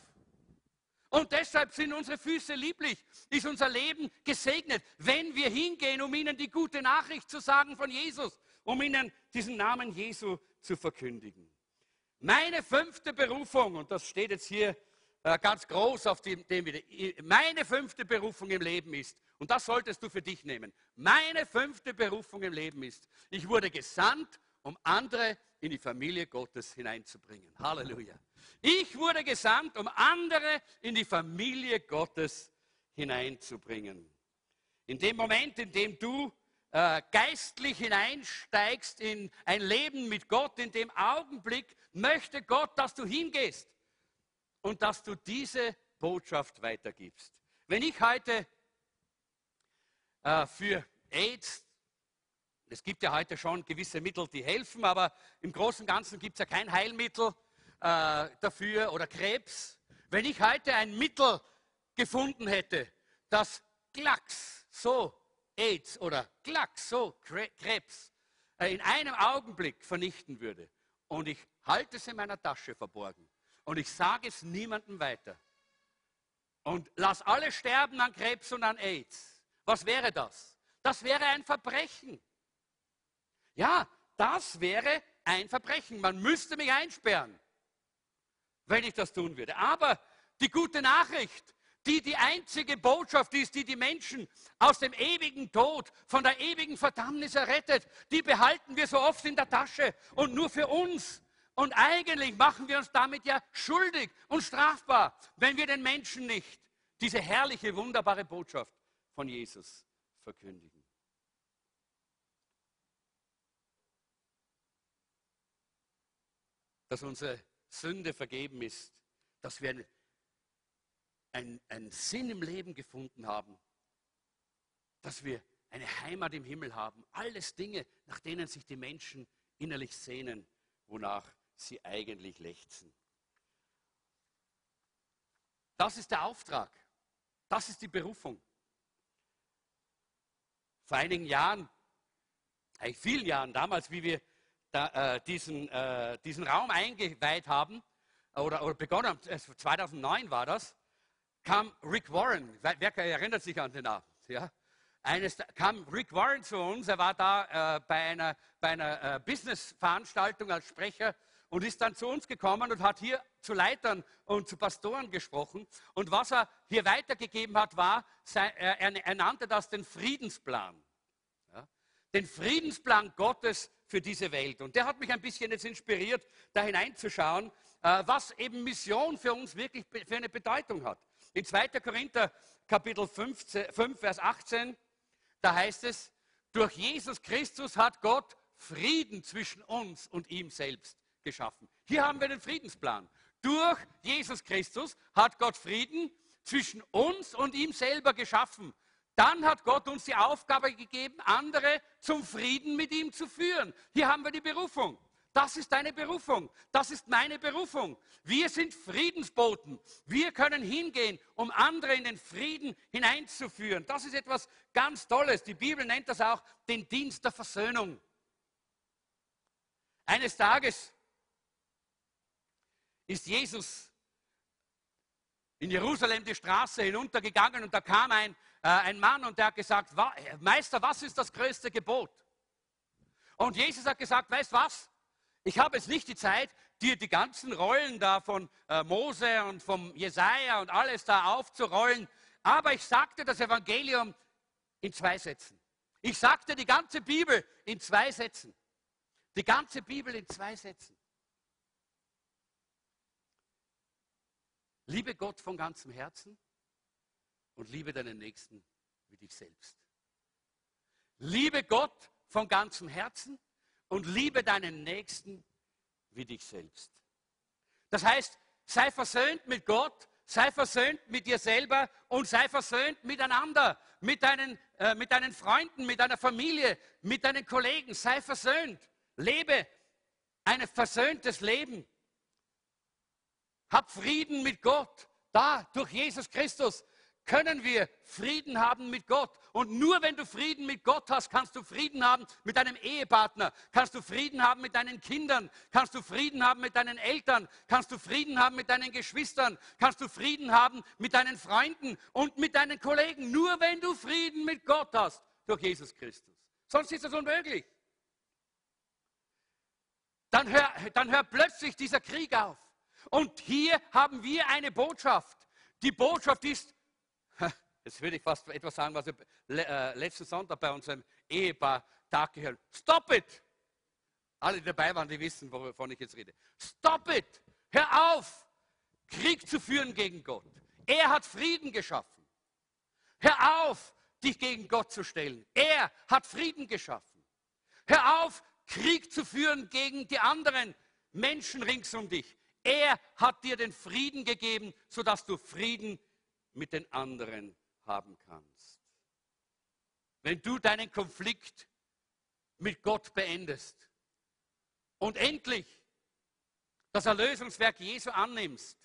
Und deshalb sind unsere Füße lieblich, ist unser Leben gesegnet, wenn wir hingehen, um ihnen die gute Nachricht zu sagen von Jesus, um ihnen diesen Namen Jesu zu verkündigen. Meine fünfte Berufung, und das steht jetzt hier ganz groß auf dem, dem wieder, meine fünfte Berufung im Leben ist, und das solltest du für dich nehmen, meine fünfte Berufung im Leben ist, ich wurde gesandt, um andere in die Familie Gottes hineinzubringen. Halleluja. Ich wurde gesandt, um andere in die Familie Gottes hineinzubringen. In dem Moment, in dem du äh, geistlich hineinsteigst in ein Leben mit Gott, in dem Augenblick möchte Gott, dass du hingehst und dass du diese Botschaft weitergibst. Wenn ich heute äh, für AIDS, es gibt ja heute schon gewisse Mittel, die helfen, aber im Großen und Ganzen gibt es ja kein Heilmittel äh, dafür oder Krebs. Wenn ich heute ein Mittel gefunden hätte, das Klacks, so AIDS oder Klacks, so Krebs, äh, in einem Augenblick vernichten würde und ich halte es in meiner Tasche verborgen und ich sage es niemandem weiter und lass alle sterben an Krebs und an AIDS, was wäre das? Das wäre ein Verbrechen. Ja, das wäre ein Verbrechen. Man müsste mich einsperren wenn ich das tun würde. Aber die gute Nachricht, die die einzige Botschaft ist, die die Menschen aus dem ewigen Tod, von der ewigen Verdammnis errettet, die behalten wir so oft in der Tasche und nur für uns. Und eigentlich machen wir uns damit ja schuldig und strafbar, wenn wir den Menschen nicht diese herrliche, wunderbare Botschaft von Jesus verkündigen. Dass unsere Sünde vergeben ist, dass wir einen, einen Sinn im Leben gefunden haben, dass wir eine Heimat im Himmel haben. Alles Dinge, nach denen sich die Menschen innerlich sehnen, wonach sie eigentlich lechzen. Das ist der Auftrag. Das ist die Berufung. Vor einigen Jahren, eigentlich vielen Jahren, damals, wie wir da, äh, diesen, äh, diesen Raum eingeweiht haben, oder, oder begonnen haben, 2009 war das, kam Rick Warren, wer erinnert sich an den Abend? Ja? Eines, kam Rick Warren zu uns, er war da äh, bei einer, bei einer äh, Business-Veranstaltung als Sprecher und ist dann zu uns gekommen und hat hier zu Leitern und zu Pastoren gesprochen. Und was er hier weitergegeben hat, war, er, nannte das den Friedensplan. Den Friedensplan Gottes für diese Welt. Und der hat mich ein bisschen jetzt inspiriert, da hineinzuschauen, äh, was eben Mission für uns wirklich für eine Bedeutung hat. In 2. Korinther Kapitel 15, 5, Vers 18, da heißt es, durch Jesus Christus hat Gott Frieden zwischen uns und ihm selbst geschaffen. Hier haben wir den Friedensplan. Durch Jesus Christus hat Gott Frieden zwischen uns und ihm selber geschaffen. Dann hat Gott uns die Aufgabe gegeben, andere zum Frieden mit ihm zu führen. Hier haben wir die Berufung. Das ist deine Berufung. Das ist meine Berufung. Wir sind Friedensboten. Wir können hingehen, um andere in den Frieden hineinzuführen. Das ist etwas ganz Tolles. Die Bibel nennt das auch den Dienst der Versöhnung. Eines Tages ist Jesus in Jerusalem die Straße hinuntergegangen und da kam ein äh, ein Mann und der hat gesagt, Meister, was ist das größte Gebot? Und Jesus hat gesagt, weißt was? Ich habe jetzt nicht die Zeit, dir die ganzen Rollen da von äh, Mose und vom Jesaja und alles da aufzurollen, aber ich sagte das Evangelium in zwei Sätzen. Ich sagte die ganze Bibel in zwei Sätzen. Die ganze Bibel in zwei Sätzen. Liebe Gott von ganzem Herzen, und liebe deinen Nächsten wie dich selbst. Liebe Gott von ganzem Herzen und liebe deinen Nächsten wie dich selbst. Das heißt, sei versöhnt mit Gott, sei versöhnt mit dir selber und sei versöhnt miteinander, mit deinen, äh, mit deinen Freunden, mit deiner Familie, mit deinen Kollegen. Sei versöhnt. Lebe ein versöhntes Leben. Hab Frieden mit Gott. Da, durch Jesus Christus, können wir Frieden haben mit Gott. Und nur wenn du Frieden mit Gott hast, kannst du Frieden haben mit deinem Ehepartner, kannst du Frieden haben mit deinen Kindern, kannst du Frieden haben mit deinen Eltern, kannst du Frieden haben mit deinen Geschwistern, kannst du Frieden haben mit deinen Freunden und mit deinen Kollegen. Nur wenn du Frieden mit Gott hast, durch Jesus Christus. Sonst ist das unmöglich. Dann hört dann hör plötzlich dieser Krieg auf. Und hier haben wir eine Botschaft. Die Botschaft ist, Jetzt würde ich fast etwas sagen, was wir äh, letzten Sonntag bei unserem Ehepaar Tag gehört Stop it! Alle, die dabei waren, die wissen, wovon ich jetzt rede. Stop it! Hör auf, Krieg zu führen gegen Gott. Er hat Frieden geschaffen. Hör auf, dich gegen Gott zu stellen. Er hat Frieden geschaffen. Hör auf, Krieg zu führen gegen die anderen Menschen rings um dich. Er hat dir den Frieden gegeben, sodass du Frieden mit den anderen haben kannst. Wenn du deinen Konflikt mit Gott beendest und endlich das Erlösungswerk Jesu annimmst,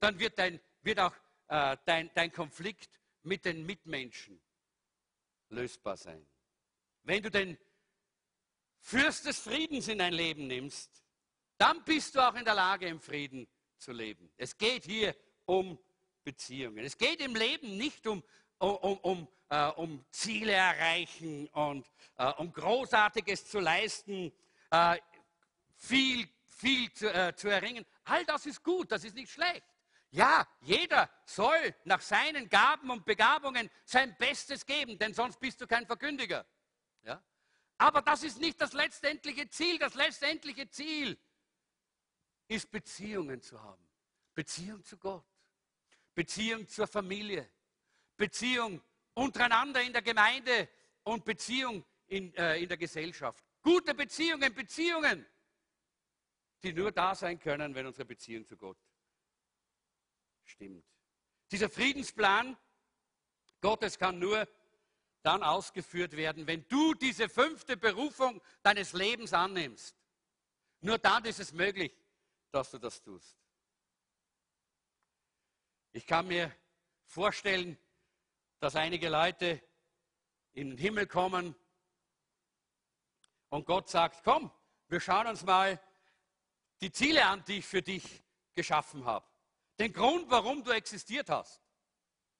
dann wird, dein, wird auch äh, dein, dein Konflikt mit den Mitmenschen lösbar sein. Wenn du den Fürst des Friedens in dein Leben nimmst, dann bist du auch in der Lage, im Frieden zu leben. Es geht hier um Beziehungen. Es geht im Leben nicht um, um, um, äh, um Ziele erreichen und äh, um Großartiges zu leisten, äh, viel, viel zu, äh, zu erringen. All das ist gut, das ist nicht schlecht. Ja, jeder soll nach seinen Gaben und Begabungen sein Bestes geben, denn sonst bist du kein Verkündiger. Ja? Aber das ist nicht das letztendliche Ziel. Das letztendliche Ziel ist Beziehungen zu haben. Beziehung zu Gott. Beziehung zur Familie, Beziehung untereinander in der Gemeinde und Beziehung in, äh, in der Gesellschaft. Gute Beziehungen, Beziehungen, die nur da sein können, wenn unsere Beziehung zu Gott stimmt. Dieser Friedensplan Gottes kann nur dann ausgeführt werden, wenn du diese fünfte Berufung deines Lebens annimmst. Nur dann ist es möglich, dass du das tust. Ich kann mir vorstellen, dass einige Leute in den Himmel kommen und Gott sagt, komm, wir schauen uns mal die Ziele an, die ich für dich geschaffen habe. Den Grund, warum du existiert hast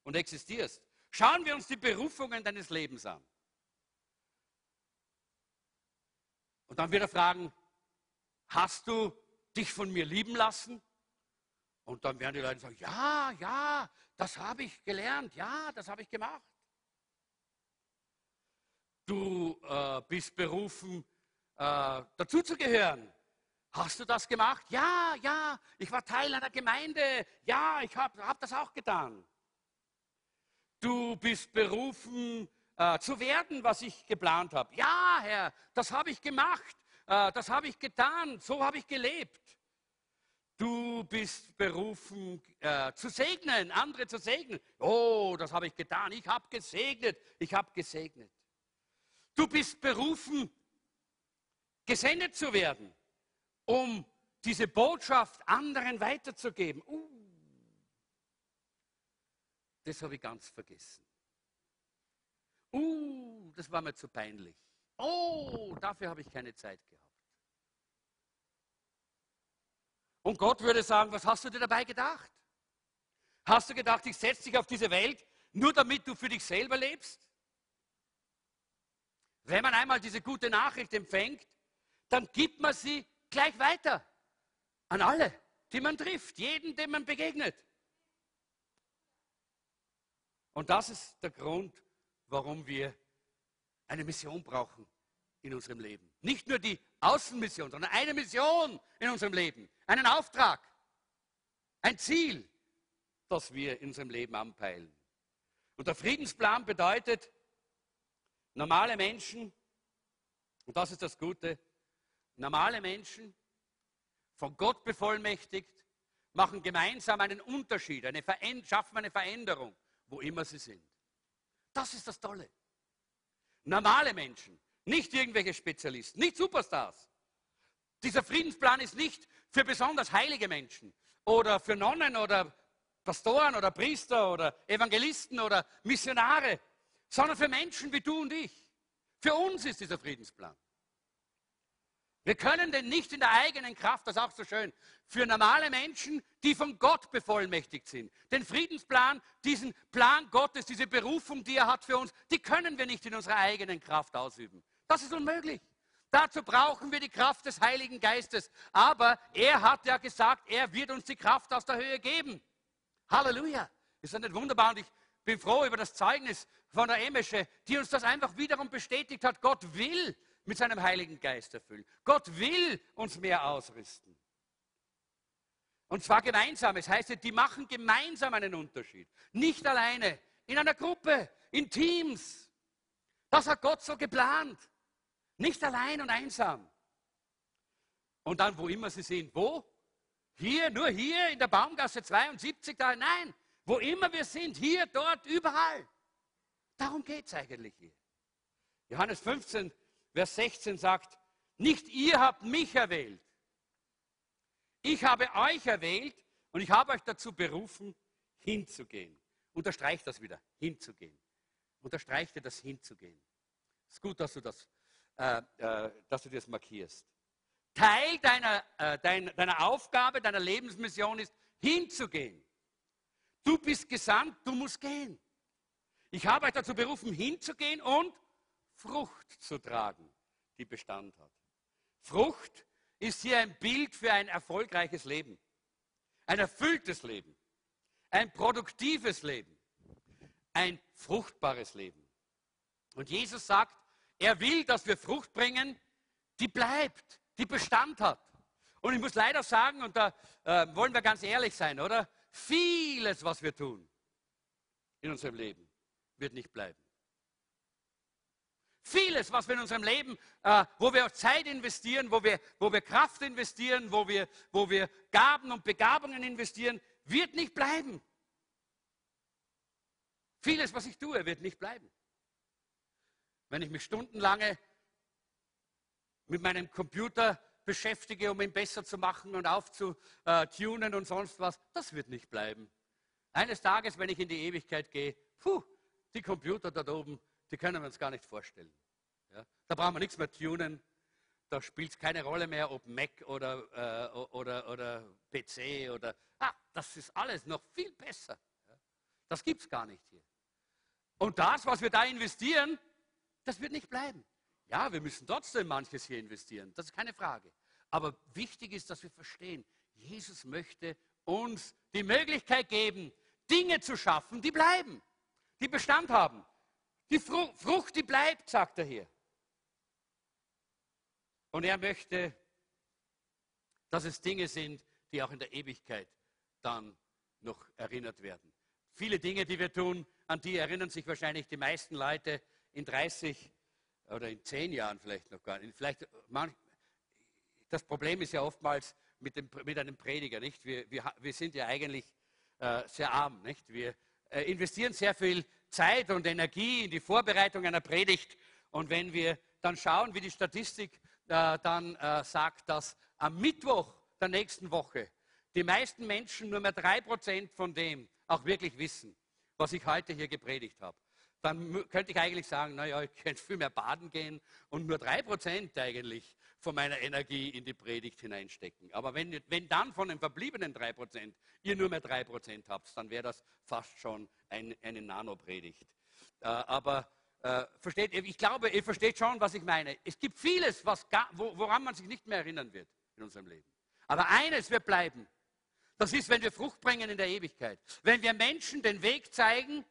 und existierst. Schauen wir uns die Berufungen deines Lebens an. Und dann wird er fragen, hast du dich von mir lieben lassen? Und dann werden die Leute sagen, ja, ja, das habe ich gelernt, ja, das habe ich gemacht. Du äh, bist berufen, äh, dazuzugehören. Hast du das gemacht? Ja, ja, ich war Teil einer Gemeinde. Ja, ich habe hab das auch getan. Du bist berufen äh, zu werden, was ich geplant habe. Ja, Herr, das habe ich gemacht. Äh, das habe ich getan. So habe ich gelebt. Du bist berufen äh, zu segnen, andere zu segnen. Oh, das habe ich getan. Ich habe gesegnet. Ich habe gesegnet. Du bist berufen, gesendet zu werden, um diese Botschaft anderen weiterzugeben. Uh, das habe ich ganz vergessen. Uh, das war mir zu peinlich. Oh, dafür habe ich keine Zeit gehabt. Und Gott würde sagen, was hast du dir dabei gedacht? Hast du gedacht, ich setze dich auf diese Welt, nur damit du für dich selber lebst? Wenn man einmal diese gute Nachricht empfängt, dann gibt man sie gleich weiter an alle, die man trifft, jeden, dem man begegnet. Und das ist der Grund, warum wir eine Mission brauchen in unserem Leben. Nicht nur die Außenmission, sondern eine Mission in unserem Leben, einen Auftrag, ein Ziel, das wir in unserem Leben anpeilen. Und der Friedensplan bedeutet, normale Menschen, und das ist das Gute, normale Menschen, von Gott bevollmächtigt, machen gemeinsam einen Unterschied, eine schaffen eine Veränderung, wo immer sie sind. Das ist das Tolle. Normale Menschen, nicht irgendwelche Spezialisten, nicht Superstars. Dieser Friedensplan ist nicht für besonders heilige Menschen oder für Nonnen oder Pastoren oder Priester oder Evangelisten oder Missionare, sondern für Menschen wie du und ich. Für uns ist dieser Friedensplan. Wir können den nicht in der eigenen Kraft, das ist auch so schön, für normale Menschen, die von Gott bevollmächtigt sind. Den Friedensplan, diesen Plan Gottes, diese Berufung, die er hat für uns, die können wir nicht in unserer eigenen Kraft ausüben. Das ist unmöglich. Dazu brauchen wir die Kraft des Heiligen Geistes. Aber er hat ja gesagt, er wird uns die Kraft aus der Höhe geben. Halleluja. Ist das nicht wunderbar? Und ich bin froh über das Zeugnis von der Emesche, die uns das einfach wiederum bestätigt hat. Gott will mit seinem Heiligen Geist erfüllen. Gott will uns mehr ausrüsten. Und zwar gemeinsam. Es heißt, die machen gemeinsam einen Unterschied. Nicht alleine, in einer Gruppe, in Teams. Das hat Gott so geplant. Nicht allein und einsam. Und dann, wo immer sie sind. Wo? Hier, nur hier in der Baumgasse 72, da, nein. Wo immer wir sind, hier, dort, überall. Darum geht es eigentlich hier. Johannes 15, Vers 16 sagt, nicht ihr habt mich erwählt. Ich habe euch erwählt und ich habe euch dazu berufen, hinzugehen. Unterstreicht das wieder, hinzugehen. Unterstreicht dir das hinzugehen. Es ist gut, dass du das, äh, äh, dass du das markierst. Teil deiner, äh, deiner, deiner Aufgabe, deiner Lebensmission ist, hinzugehen. Du bist gesandt, du musst gehen. Ich habe euch dazu berufen, hinzugehen und Frucht zu tragen, die Bestand hat. Frucht ist hier ein Bild für ein erfolgreiches Leben, ein erfülltes Leben, ein produktives Leben, ein fruchtbares Leben. Und Jesus sagt, er will, dass wir Frucht bringen, die bleibt, die Bestand hat. Und ich muss leider sagen, und da äh, wollen wir ganz ehrlich sein, oder? Vieles, was wir tun in unserem Leben, wird nicht bleiben. Vieles, was wir in unserem Leben, äh, wo wir Zeit investieren, wo wir, wo wir Kraft investieren, wo wir, wo wir Gaben und Begabungen investieren, wird nicht bleiben. Vieles, was ich tue, wird nicht bleiben. Wenn ich mich stundenlange mit meinem Computer beschäftige, um ihn besser zu machen und aufzutunen und sonst was, das wird nicht bleiben. Eines Tages, wenn ich in die Ewigkeit gehe, puh, die Computer dort oben, die können wir uns gar nicht vorstellen. Ja? Da brauchen wir nichts mehr tunen. Da spielt es keine Rolle mehr, ob Mac oder, äh, oder, oder PC oder. Ah, das ist alles noch viel besser. Das gibt es gar nicht hier. Und das, was wir da investieren, das wird nicht bleiben. Ja, wir müssen trotzdem manches hier investieren, das ist keine Frage. Aber wichtig ist, dass wir verstehen, Jesus möchte uns die Möglichkeit geben, Dinge zu schaffen, die bleiben, die Bestand haben. Die Frucht, die bleibt, sagt er hier. Und er möchte, dass es Dinge sind, die auch in der Ewigkeit dann noch erinnert werden. Viele Dinge, die wir tun, an die erinnern sich wahrscheinlich die meisten Leute in 30 oder in 10 Jahren vielleicht noch gar nicht. Vielleicht, man, das Problem ist ja oftmals mit, dem, mit einem Prediger, nicht? Wir, wir, wir sind ja eigentlich äh, sehr arm, nicht? Wir äh, investieren sehr viel Zeit und Energie in die Vorbereitung einer Predigt. Und wenn wir dann schauen, wie die Statistik äh, dann äh, sagt, dass am Mittwoch der nächsten Woche die meisten Menschen nur mehr drei Prozent von dem auch wirklich wissen, was ich heute hier gepredigt habe, dann könnte ich eigentlich sagen, naja, ich könnte viel mehr baden gehen und nur drei Prozent eigentlich von meiner Energie in die Predigt hineinstecken. Aber wenn, wenn dann von den verbliebenen drei Prozent ihr nur mehr drei Prozent habt, dann wäre das fast schon ein, eine Nano-Predigt. Äh, aber äh, versteht ich glaube, ihr versteht schon, was ich meine. Es gibt vieles, was, woran man sich nicht mehr erinnern wird in unserem Leben. Aber eines wird bleiben. Das ist, wenn wir Frucht bringen in der Ewigkeit. Wenn wir Menschen den Weg zeigen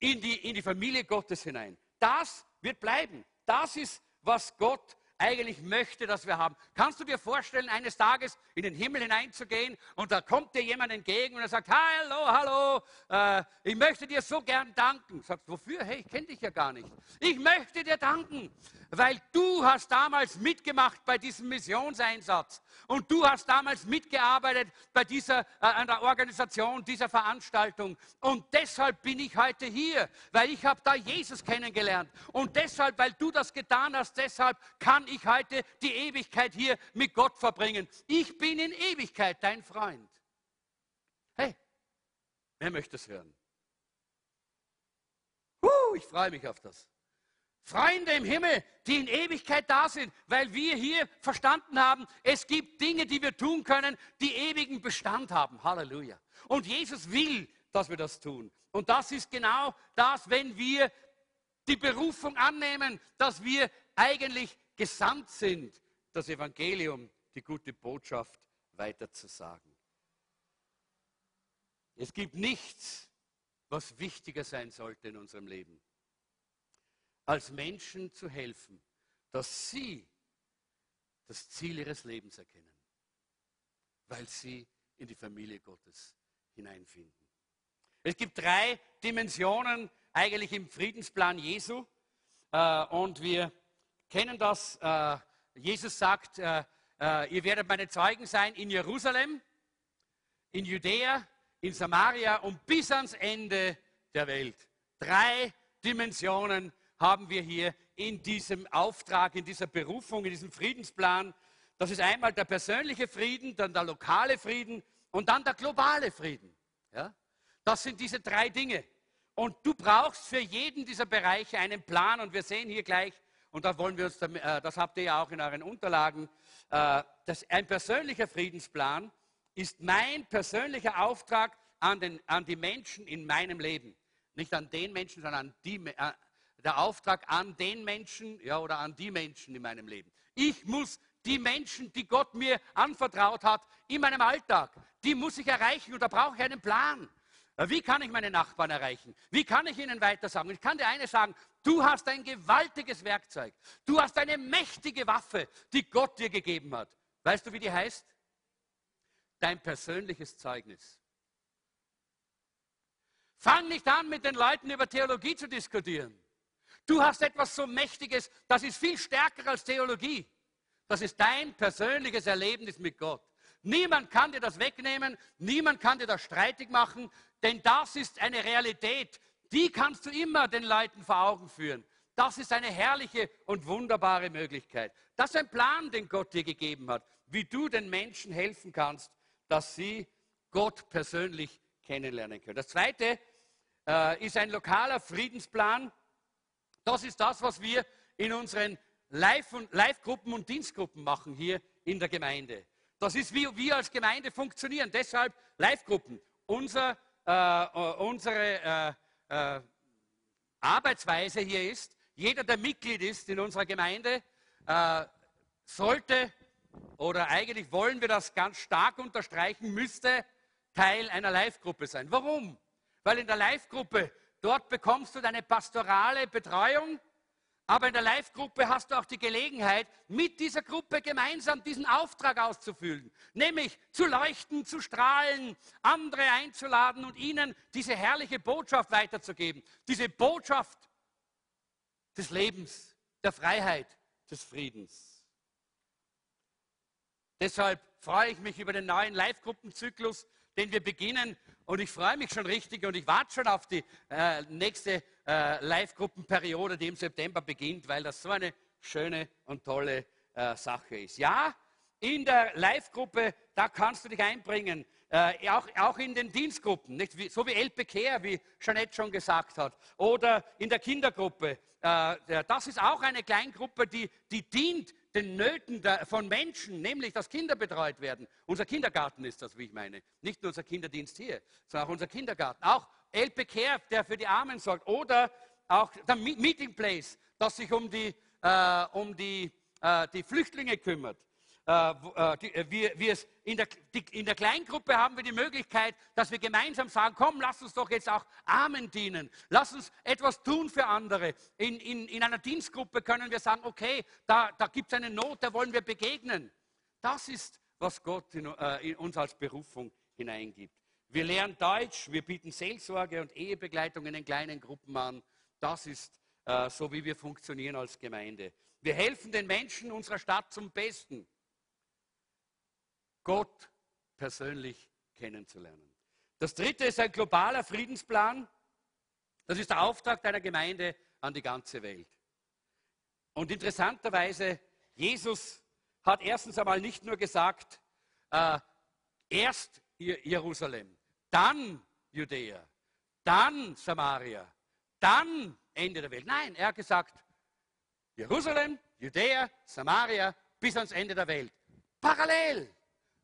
in die, in die Familie Gottes hinein. Das wird bleiben. Das ist, was Gott eigentlich möchte, dass wir haben. Kannst du dir vorstellen, eines Tages in den Himmel hineinzugehen und da kommt dir jemand entgegen und er sagt, hallo, hallo, äh, ich möchte dir so gern danken. Sagst, wofür? Hey, ich kenne dich ja gar nicht. Ich möchte dir danken, weil du hast damals mitgemacht bei diesem Missionseinsatz und du hast damals mitgearbeitet bei dieser, äh, an der Organisation dieser Veranstaltung und deshalb bin ich heute hier, weil ich habe da Jesus kennengelernt und deshalb, weil du das getan hast, deshalb kann ich heute die Ewigkeit hier mit Gott verbringen. Ich bin in Ewigkeit dein Freund. Hey, wer möchte es hören? Uh, ich freue mich auf das. Freunde im Himmel, die in Ewigkeit da sind, weil wir hier verstanden haben, es gibt Dinge, die wir tun können, die ewigen Bestand haben. Halleluja. Und Jesus will, dass wir das tun. Und das ist genau das, wenn wir die Berufung annehmen, dass wir eigentlich gesandt sind, das Evangelium, die gute Botschaft weiterzusagen. Es gibt nichts, was wichtiger sein sollte in unserem Leben als Menschen zu helfen, dass sie das Ziel ihres Lebens erkennen, weil sie in die Familie Gottes hineinfinden. Es gibt drei Dimensionen eigentlich im Friedensplan Jesu äh, und wir kennen das. Äh, Jesus sagt, äh, ihr werdet meine Zeugen sein in Jerusalem, in Judäa, in Samaria und bis ans Ende der Welt. Drei Dimensionen haben wir hier in diesem Auftrag, in dieser Berufung, in diesem Friedensplan. Das ist einmal der persönliche Frieden, dann der lokale Frieden und dann der globale Frieden. Ja? Das sind diese drei Dinge. Und du brauchst für jeden dieser Bereiche einen Plan. Und wir sehen hier gleich, und da wollen wir uns, äh, das habt ihr ja auch in euren Unterlagen, äh, ein persönlicher Friedensplan ist mein persönlicher Auftrag an, den, an die Menschen in meinem Leben. Nicht an den Menschen, sondern an die, äh, der Auftrag an den Menschen ja, oder an die Menschen in meinem Leben. Ich muss die Menschen, die Gott mir anvertraut hat, in meinem Alltag, die muss ich erreichen und da brauche ich einen Plan. Wie kann ich meine Nachbarn erreichen? Wie kann ich ihnen weiter sagen? Ich kann dir eine sagen, du hast ein gewaltiges Werkzeug. Du hast eine mächtige Waffe, die Gott dir gegeben hat. Weißt du, wie die heißt? Dein persönliches Zeugnis. Fang nicht an, mit den Leuten über Theologie zu diskutieren. Du hast etwas so Mächtiges, das ist viel stärker als Theologie. Das ist dein persönliches Erlebnis mit Gott. Niemand kann dir das wegnehmen, niemand kann dir das streitig machen, denn das ist eine Realität. Die kannst du immer den Leuten vor Augen führen. Das ist eine herrliche und wunderbare Möglichkeit. Das ist ein Plan, den Gott dir gegeben hat, wie du den Menschen helfen kannst, dass sie Gott persönlich kennenlernen können. Das zweite äh, ist ein lokaler Friedensplan. Das ist das, was wir in unseren Live-Gruppen und Dienstgruppen machen hier in der Gemeinde. Das ist, wie wir als Gemeinde funktionieren. Deshalb Live-Gruppen. Unser, äh, äh, unsere äh, äh, Arbeitsweise hier ist, jeder, der Mitglied ist in unserer Gemeinde, äh, sollte oder eigentlich wollen wir das ganz stark unterstreichen, müsste Teil einer Live-Gruppe sein. Warum? Weil in der Live-Gruppe Dort bekommst du deine pastorale Betreuung, aber in der Live-Gruppe hast du auch die Gelegenheit, mit dieser Gruppe gemeinsam diesen Auftrag auszufüllen, nämlich zu leuchten, zu strahlen, andere einzuladen und ihnen diese herrliche Botschaft weiterzugeben. Diese Botschaft des Lebens, der Freiheit, des Friedens. Deshalb freue ich mich über den neuen Live-Gruppenzyklus, den wir beginnen und ich freue mich schon richtig und ich warte schon auf die äh, nächste äh, Live-Gruppenperiode, die im September beginnt, weil das so eine schöne und tolle äh, Sache ist. Ja, in der Live-Gruppe, da kannst du dich einbringen, äh, auch, auch, in den Dienstgruppen, nicht? So wie El Bekehr, wie Jeanette schon gesagt hat, oder in der Kindergruppe. Äh, das ist auch eine Kleingruppe, die, die dient den Nöten der, von Menschen, nämlich dass Kinder betreut werden. Unser Kindergarten ist das, wie ich meine. Nicht nur unser Kinderdienst hier, sondern auch unser Kindergarten. Auch El Bekehr, der für die Armen sorgt. Oder auch der Meeting Place, das sich um die, äh, um die, äh, die Flüchtlinge kümmert. Äh, äh, äh, wir, wir in, der, in der Kleingruppe haben wir die Möglichkeit, dass wir gemeinsam sagen, komm, lass uns doch jetzt auch Armen dienen. Lass uns etwas tun für andere. In, in, in einer Dienstgruppe können wir sagen, okay, da, da gibt es eine Not, da wollen wir begegnen. Das ist, was Gott in, in uns als Berufung hineingibt. Wir lernen Deutsch, wir bieten Seelsorge und Ehebegleitung in den kleinen Gruppen an. Das ist äh, so, wie wir funktionieren als Gemeinde. Wir helfen den Menschen unserer Stadt zum Besten. Gott persönlich kennenzulernen. Das dritte ist ein globaler Friedensplan. Das ist der Auftrag deiner Gemeinde an die ganze Welt. Und interessanterweise, Jesus hat erstens einmal nicht nur gesagt, äh, erst Jerusalem, dann Judäa, dann Samaria, dann Ende der Welt. Nein, er hat gesagt, Jerusalem, Judäa, Samaria bis ans Ende der Welt. Parallel.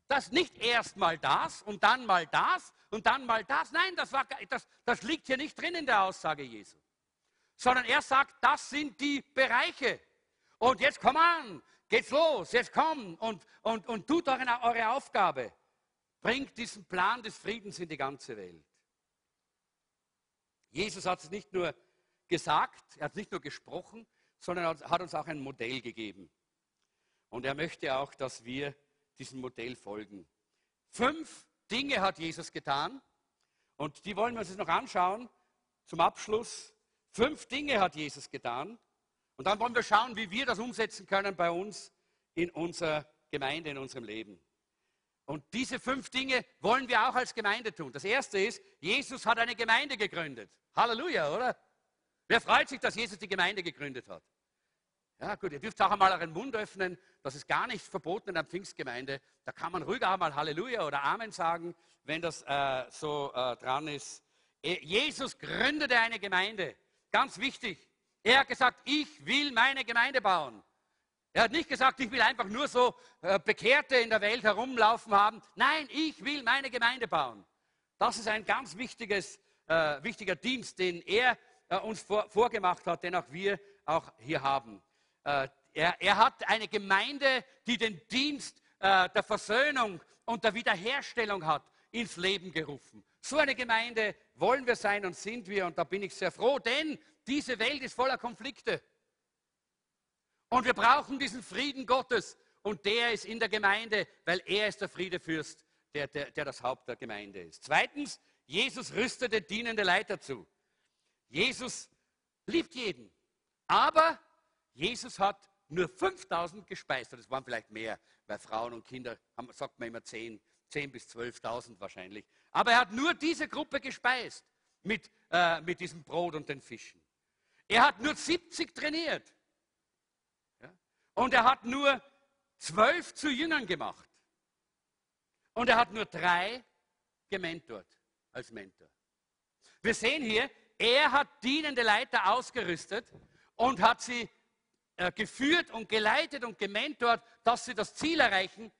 Das nicht erst mal das und dann mal das und dann mal das. Nein, das, war, das, das liegt hier nicht drin in der Aussage Jesu. Sondern er sagt, das sind die Bereiche. Und jetzt komm an, geht's los, jetzt komm und, und, und tut eure, eure Aufgabe. Bringt diesen Plan des Friedens in die ganze Welt. Jesus hat es nicht nur gesagt, er hat nicht nur gesprochen, sondern er hat uns auch ein Modell gegeben. Und er möchte auch, dass wir diesem Modell folgen. Fünf Dinge hat Jesus getan und die wollen wir uns jetzt noch anschauen zum Abschluss. Fünf Dinge hat Jesus getan und dann wollen wir schauen, wie wir das umsetzen können bei uns in unserer Gemeinde, in unserem Leben. Und diese fünf Dinge wollen wir auch als Gemeinde tun. Das erste ist, Jesus hat eine Gemeinde gegründet. Halleluja, oder? Wer freut sich, dass Jesus die Gemeinde gegründet hat? Ja, gut, ihr dürft auch einmal euren Mund öffnen. Das ist gar nicht verboten in der Pfingstgemeinde. Da kann man ruhig auch mal Halleluja oder Amen sagen, wenn das äh, so äh, dran ist. E, Jesus gründete eine Gemeinde. Ganz wichtig. Er hat gesagt, ich will meine Gemeinde bauen. Er hat nicht gesagt, ich will einfach nur so äh, Bekehrte in der Welt herumlaufen haben. Nein, ich will meine Gemeinde bauen. Das ist ein ganz wichtiges, äh, wichtiger Dienst, den er äh, uns vor, vorgemacht hat, den auch wir auch hier haben. Äh, er, er, hat eine Gemeinde, die den Dienst äh, der Versöhnung und der Wiederherstellung hat, ins Leben gerufen. So eine Gemeinde wollen wir sein und sind wir und da bin ich sehr froh, denn diese Welt ist voller Konflikte. Und wir brauchen diesen Frieden Gottes und der ist in der Gemeinde, weil er ist der Friedefürst, der, der, der das Haupt der Gemeinde ist. Zweitens, Jesus rüstete dienende Leiter zu. Jesus liebt jeden, aber Jesus hat nur 5000 gespeist, das waren vielleicht mehr, weil Frauen und Kinder, haben, sagt man immer 10, 10 bis 12.000 wahrscheinlich. Aber er hat nur diese Gruppe gespeist mit, äh, mit diesem Brot und den Fischen. Er hat nur 70 trainiert. Ja? Und er hat nur 12 zu Jüngern gemacht. Und er hat nur drei gementort als Mentor. Wir sehen hier, er hat dienende Leiter ausgerüstet und hat sie äh, geführt und geleitet und gementort, dass sie das Ziel erreichen,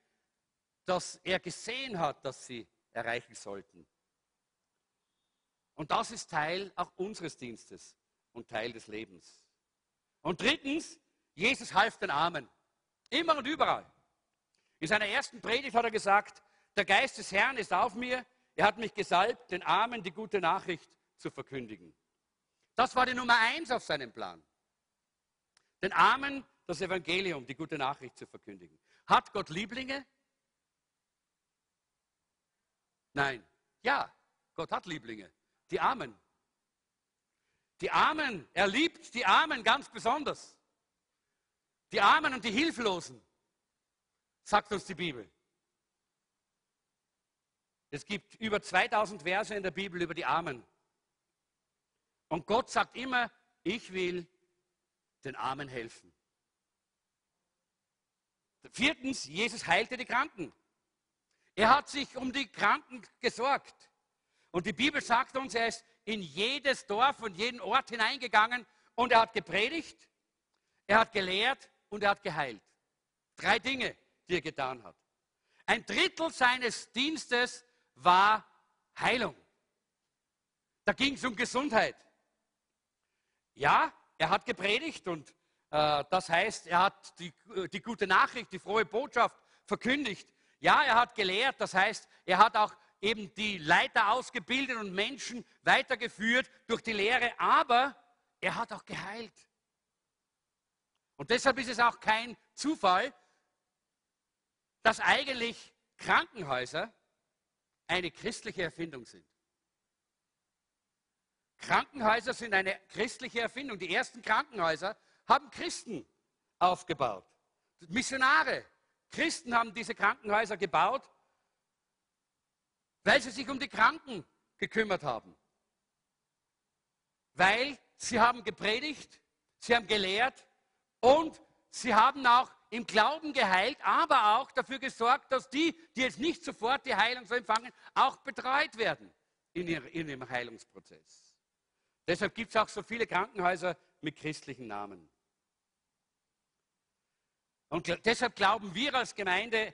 das er gesehen hat, dass sie erreichen sollten. Und das ist Teil auch unseres Dienstes und Teil des Lebens. Und drittens, Jesus half den Armen. Immer und überall. In seiner ersten Predigt hat er gesagt, der Geist des Herrn ist auf mir. Er hat mich gesalbt, den Armen die gute Nachricht zu verkündigen. Das war die Nummer eins auf seinem Plan den Armen das Evangelium, die gute Nachricht zu verkündigen. Hat Gott Lieblinge? Nein. Ja, Gott hat Lieblinge. Die Armen. Die Armen, er liebt die Armen ganz besonders. Die Armen und die Hilflosen, sagt uns die Bibel. Es gibt über 2000 Verse in der Bibel über die Armen. Und Gott sagt immer, ich will den Armen helfen. Viertens, Jesus heilte die Kranken. Er hat sich um die Kranken gesorgt. Und die Bibel sagt uns, er ist in jedes Dorf und jeden Ort hineingegangen und er hat gepredigt, er hat gelehrt und er hat geheilt. Drei Dinge, die er getan hat. Ein Drittel seines Dienstes war Heilung. Da ging es um Gesundheit. Ja, er hat gepredigt und äh, das heißt, er hat die, äh, die gute Nachricht, die frohe Botschaft verkündigt. Ja, er hat gelehrt, das heißt, er hat auch eben die Leiter ausgebildet und Menschen weitergeführt durch die Lehre, aber er hat auch geheilt. Und deshalb ist es auch kein Zufall, dass eigentlich Krankenhäuser eine christliche Erfindung sind. Krankenhäuser sind eine christliche Erfindung. Die ersten Krankenhäuser haben Christen aufgebaut. Missionare. Christen haben diese Krankenhäuser gebaut, weil sie sich um die Kranken gekümmert haben. Weil sie haben gepredigt, sie haben gelehrt und sie haben auch im Glauben geheilt, aber auch dafür gesorgt, dass die, die jetzt nicht sofort die Heilung so empfangen, auch betreut werden. in, ihrem Heilungsprozess. Deshalb gibt es auch so viele Krankenhäuser mit christlichen Namen. Und deshalb glauben wir als Gemeinde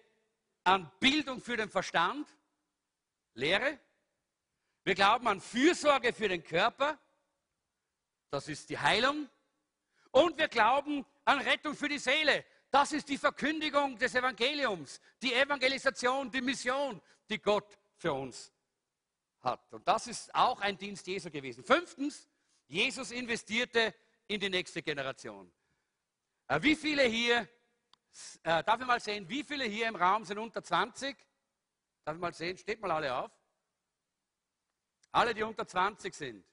an Bildung für den Verstand, Lehre. Wir glauben an Fürsorge für den Körper, das ist die Heilung. Und wir glauben an Rettung für die Seele. Das ist die Verkündigung des Evangeliums, die Evangelisation, die Mission, die Gott für uns hat. Und das ist auch ein Dienst Jesu gewesen. Fünftens, Jesus investierte in die nächste Generation. Äh, wie viele hier, äh, darf ich mal sehen, wie viele hier im Raum sind unter 20? Darf ich mal sehen, steht mal alle auf. Alle, die unter 20 sind.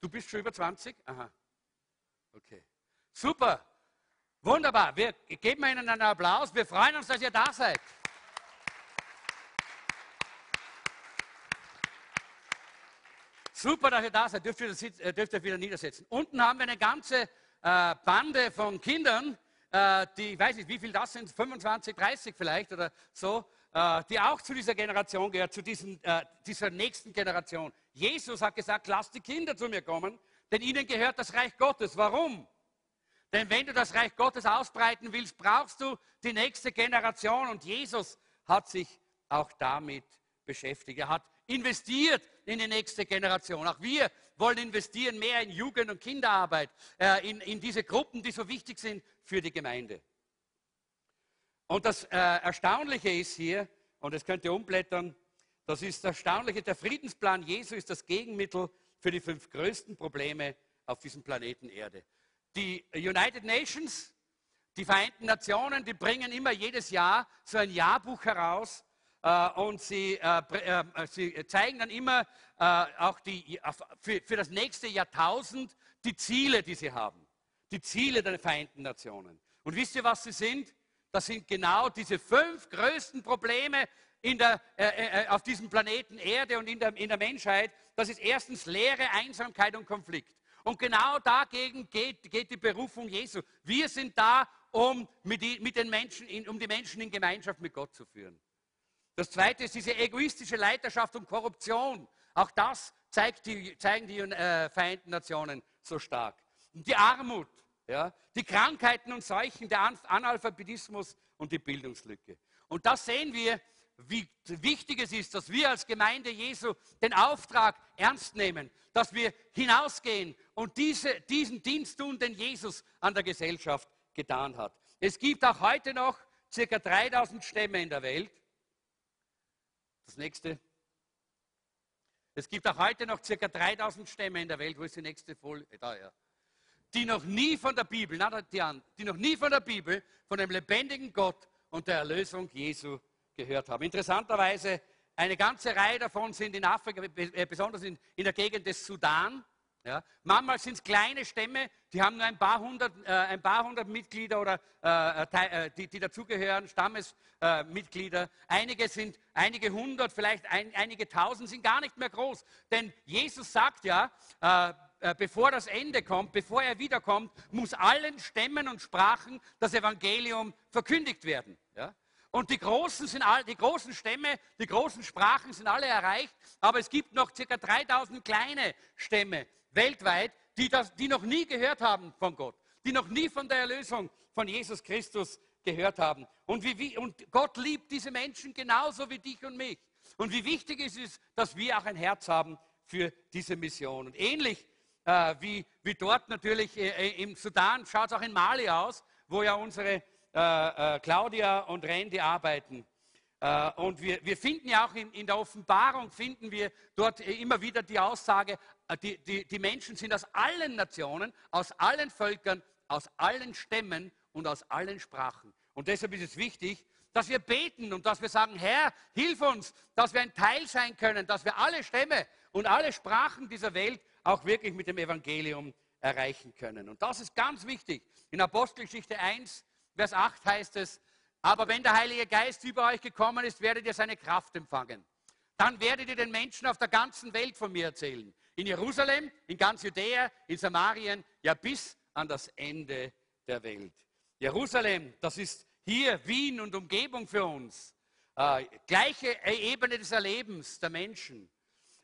Du bist schon über 20? Aha. Okay. Super. Wunderbar. Wir geben Ihnen einen Applaus. Wir freuen uns, dass ihr da seid. Super, dass ihr da seid. Dürft ihr, äh, dürft ihr wieder niedersetzen. Unten haben wir eine ganze äh, Bande von Kindern, äh, die, ich weiß nicht, wie viel das sind, 25, 30 vielleicht oder so, äh, die auch zu dieser Generation gehört, zu diesen, äh, dieser nächsten Generation. Jesus hat gesagt, lasst die Kinder zu mir kommen, denn ihnen gehört das Reich Gottes. Warum? Denn wenn du das Reich Gottes ausbreiten willst, brauchst du die nächste Generation. Und Jesus hat sich auch damit beschäftigt. Er hat investiert in die nächste Generation. Auch wir wollen investieren mehr in Jugend- und Kinderarbeit, äh, in, in diese Gruppen, die so wichtig sind für die Gemeinde. Und das äh, Erstaunliche ist hier, und es könnt ihr umblättern, das ist das Erstaunliche, der Friedensplan Jesu ist das Gegenmittel für die fünf größten Probleme auf diesem Planeten Erde. Die United Nations, die Vereinten Nationen, die bringen immer jedes Jahr so ein Jahrbuch heraus und sie, äh, äh, sie, zeigen dann immer äh, auch die, für, für das nächste Jahrtausend die Ziele, die sie haben. Die Ziele der Vereinten Nationen. Und wisst ihr, was sie sind? Das sind genau diese fünf größten Probleme der, äh, äh, auf diesem Planeten Erde und in der, in der Menschheit. Das ist erstens Leere, Einsamkeit und Konflikt. Und genau dagegen geht, geht die Berufung Jesu. Wir sind da, um, mit die, mit den Menschen in, um die Menschen in Gemeinschaft mit Gott zu führen. Das zweite ist diese egoistische Leiterschaft und Korruption. Auch das die, zeigen die äh, Vereinten Nationen so stark. Und die Armut, ja, die Krankheiten und Seuchen, der Analphabetismus und die Bildungslücke. Und das sehen wir wie wichtig es ist, dass wir als Gemeinde Jesu den Auftrag ernst nehmen, dass wir hinausgehen und diese, diesen Dienst tun, den Jesus an der Gesellschaft getan hat. Es gibt auch heute noch circa 3000 Stämme in der Welt. Das nächste. Es gibt auch heute noch circa 3000 Stämme in der Welt. Wo ist die nächste Folie? Da, ja. Die noch nie von der Bibel, na, die, die noch nie von der Bibel, von dem lebendigen Gott und der Erlösung Jesu gehört haben. Interessanterweise, eine ganze Reihe davon sind in Afrika, äh, besonders in, in der Gegend des Sudan. Ja. Manchmal sind es kleine Stämme, die haben nur ein paar hundert, äh, ein paar hundert Mitglieder oder äh, äh die, die, dazugehören, Stammesmitglieder. Äh, einige sind einige hundert, vielleicht ein, einige tausend, sind gar nicht mehr groß. Denn Jesus sagt ja, äh, bevor das Ende kommt, bevor er wiederkommt, muss allen Stämmen und Sprachen das Evangelium verkündigt werden. Ja? Und die großen, sind all, die großen Stämme, die großen Sprachen sind alle erreicht, aber es gibt noch ca. 3000 kleine Stämme weltweit, die, das, die noch nie gehört haben von Gott, die noch nie von der Erlösung von Jesus Christus gehört haben. Und, wie, und Gott liebt diese Menschen genauso wie dich und mich. Und wie wichtig es ist, dass wir auch ein Herz haben für diese Mission. Und ähnlich äh, wie, wie dort natürlich äh, äh im Sudan schaut es auch in Mali aus, wo ja unsere äh, äh, Claudia und Randy arbeiten. Äh, und wir, wir, finden ja auch in, in, der Offenbarung, finden wir dort immer wieder die Aussage, die, die, die Menschen sind aus allen Nationen, aus allen Völkern, aus allen Stämmen und aus allen Sprachen. Und deshalb ist es wichtig, dass wir beten und dass wir sagen, Herr, hilf uns, dass wir ein Teil sein können, dass wir alle Stämme und alle Sprachen dieser Welt auch wirklich mit dem Evangelium erreichen können. Und das ist ganz wichtig. In Apostelgeschichte 1 Vers 8 heißt es, aber wenn der Heilige Geist über euch gekommen ist, werdet ihr seine Kraft empfangen. Dann werdet ihr den Menschen auf der ganzen Welt von mir erzählen. In Jerusalem, in ganz Judäa, in Samarien, ja bis an das Ende der Welt. Jerusalem, das ist hier Wien und Umgebung für uns. Äh, gleiche Ebene des Erlebens der Menschen.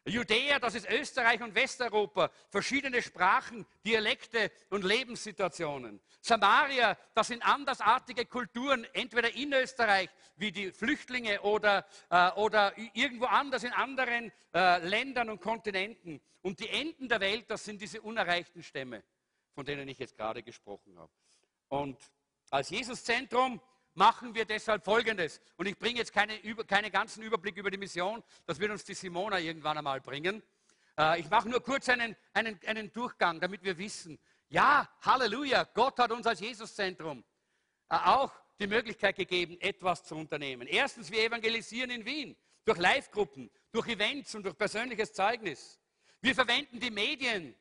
Judäa, das ist Österreich und Westeuropa, verschiedene Sprachen, Dialekte und Lebenssituationen. Samaria, das sind andersartige Kulturen, entweder in Österreich wie die Flüchtlinge oder, äh, oder irgendwo anders in anderen äh, Ländern und Kontinenten. Und die Enden der Welt, das sind diese unerreichten Stämme, von denen ich jetzt gerade gesprochen habe. Und als Jesuszentrum machen wir deshalb Folgendes. Und ich bringe jetzt keine, keine ganzen Überblick über die Mission, das wird uns die Simona irgendwann einmal bringen. Äh, ich mache nur kurz einen, einen, einen Durchgang, damit wir wissen, ja, Halleluja, Gott hat uns als Jesuszentrum äh, auch die Möglichkeit gegeben, etwas zu unternehmen. Erstens, wir evangelisieren in Wien durch Live-Gruppen, durch Events und durch persönliches Zeugnis. Wir verwenden die Medien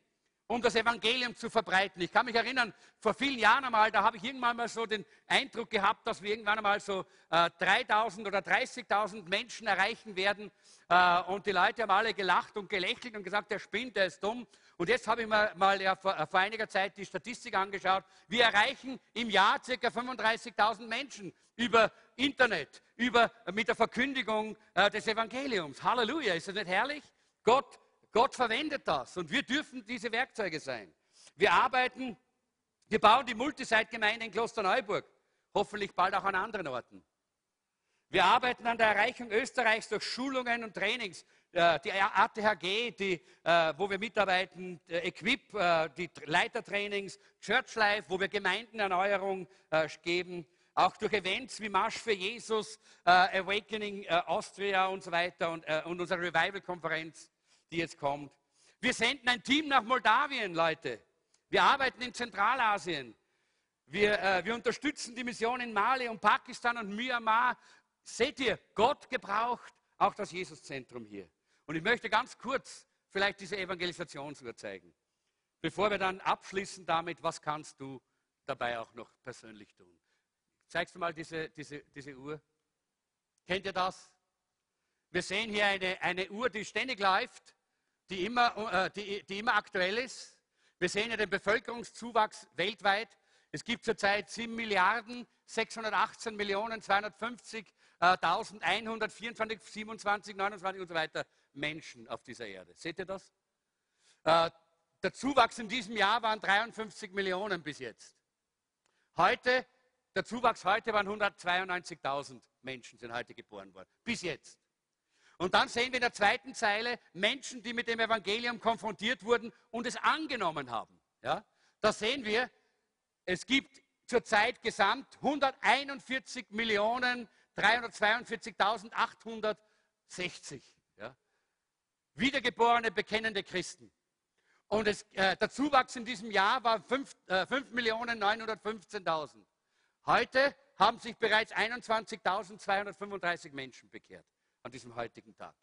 um das Evangelium zu verbreiten. Ich kann mich erinnern, vor vielen Jahren einmal, da habe ich irgendwann mal so den Eindruck gehabt, dass wir irgendwann einmal so äh, 3000 oder 30.000 Menschen erreichen werden. Äh, und die Leute haben alle gelacht und gelächelt und gesagt, der spinnt, der ist dumm. Und jetzt habe ich mir mal ja, vor, vor, einiger Zeit die Statistik angeschaut. Wir erreichen im Jahr ca. 35.000 Menschen über Internet, über, mit der Verkündigung äh, des Evangeliums. Halleluja, ist das nicht herrlich? Gott Gott verwendet das und wir dürfen diese Werkzeuge sein. Wir arbeiten, wir bauen die Multisite-Gemeinde in Klosterneuburg, hoffentlich bald auch an anderen Orten. Wir arbeiten an der Erreichung Österreichs durch Schulungen und Trainings. Äh, die ATHG, die, äh, wo wir mitarbeiten, Equip, äh, die Leitertrainings, Church Life, wo wir Gemeindenerneuerung geben, auch durch Events wie Marsch für Jesus, Awakening Austria und so weiter und, und unsere Revival-Konferenz die jetzt kommt. Wir senden ein Team nach Moldawien, Leute. Wir arbeiten in Zentralasien. Wir, äh, wir unterstützen die Mission in Mali und Pakistan und Myanmar. Seht ihr, Gott gebraucht auch das Jesuszentrum hier. Und ich möchte ganz kurz vielleicht diese Evangelisationsuhr zeigen, bevor wir dann abschließen damit, was kannst du dabei auch noch persönlich tun. Zeigst du mal diese, diese, diese Uhr? Kennt ihr das? Wir sehen hier eine, eine Uhr, die ständig läuft die immer, äh, die, die immer aktuell ist. Wir sehen ja den Bevölkerungszuwachs weltweit. Es gibt zurzeit 7 Milliarden 618 Millionen 250.124, 27, 29 und so weiter Menschen auf dieser Erde. Seht ihr das? Äh, der Zuwachs in diesem Jahr waren 53 Millionen bis jetzt. Heute, der Zuwachs heute waren 192.000 Menschen sind heute geboren worden. Bis jetzt. Und dann sehen wir in der zweiten Zeile Menschen, die mit dem Evangelium konfrontiert wurden und es angenommen haben. Ja? Da sehen wir, es gibt zurzeit gesamt 141 Millionen 342.860 ja? wiedergeborene, bekennende Christen. Und es, äh, der Zuwachs in diesem Jahr war 5.915.000. Heute haben sich bereits 21.235 Menschen bekehrt an diesem heutigen Tag.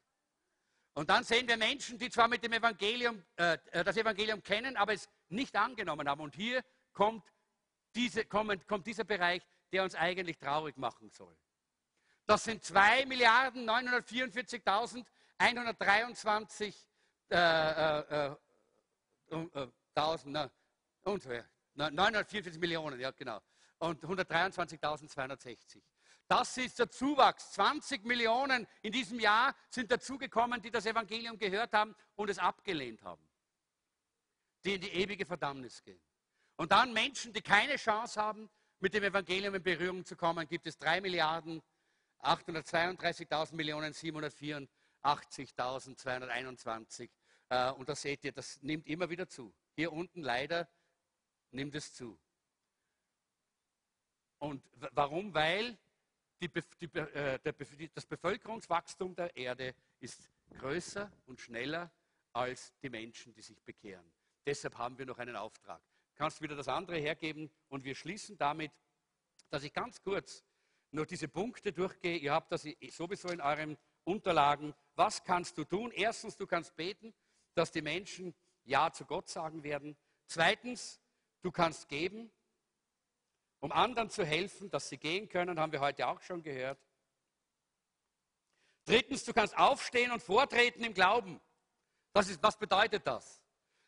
Und dann sehen wir Menschen, die zwar mit dem Evangelium, äh, äh, das Evangelium kennen, aber es nicht angenommen haben. Und hier kommt, diese, kommt, kommt dieser Bereich, der uns eigentlich traurig machen soll. Das sind 2 Milliarden 944.123 äh, äh, äh, 1000, na, und, 944 Millionen, ja genau. Und 123.260. Das ist der Zuwachs. 20 Millionen in diesem Jahr sind dazugekommen, die das Evangelium gehört haben und es abgelehnt haben. Die in die ewige Verdammnis gehen. Und dann Menschen, die keine Chance haben, mit dem Evangelium in Berührung zu kommen, gibt es 3 Milliarden 832.000 Millionen 784.221. Äh, und da seht ihr, das nimmt immer wieder zu. Hier unten leider nimmt es zu. Und warum? Weil die, die, äh, der, das Bevölkerungswachstum der Erde ist größer und schneller als die Menschen, die sich bekehren. Deshalb haben wir noch einen Auftrag. Kannst wieder das andere hergeben und wir schließen damit, dass ich ganz kurz noch diese Punkte durchgehe. Ihr habt das sowieso in euren Unterlagen. Was kannst du tun? Erstens, du kannst beten, dass die Menschen Ja zu Gott sagen werden. Zweitens, du kannst geben um anderen zu helfen, dass sie gehen können, haben wir heute auch schon gehört. Drittens, du kannst aufstehen und vortreten im Glauben. Das ist, was bedeutet das?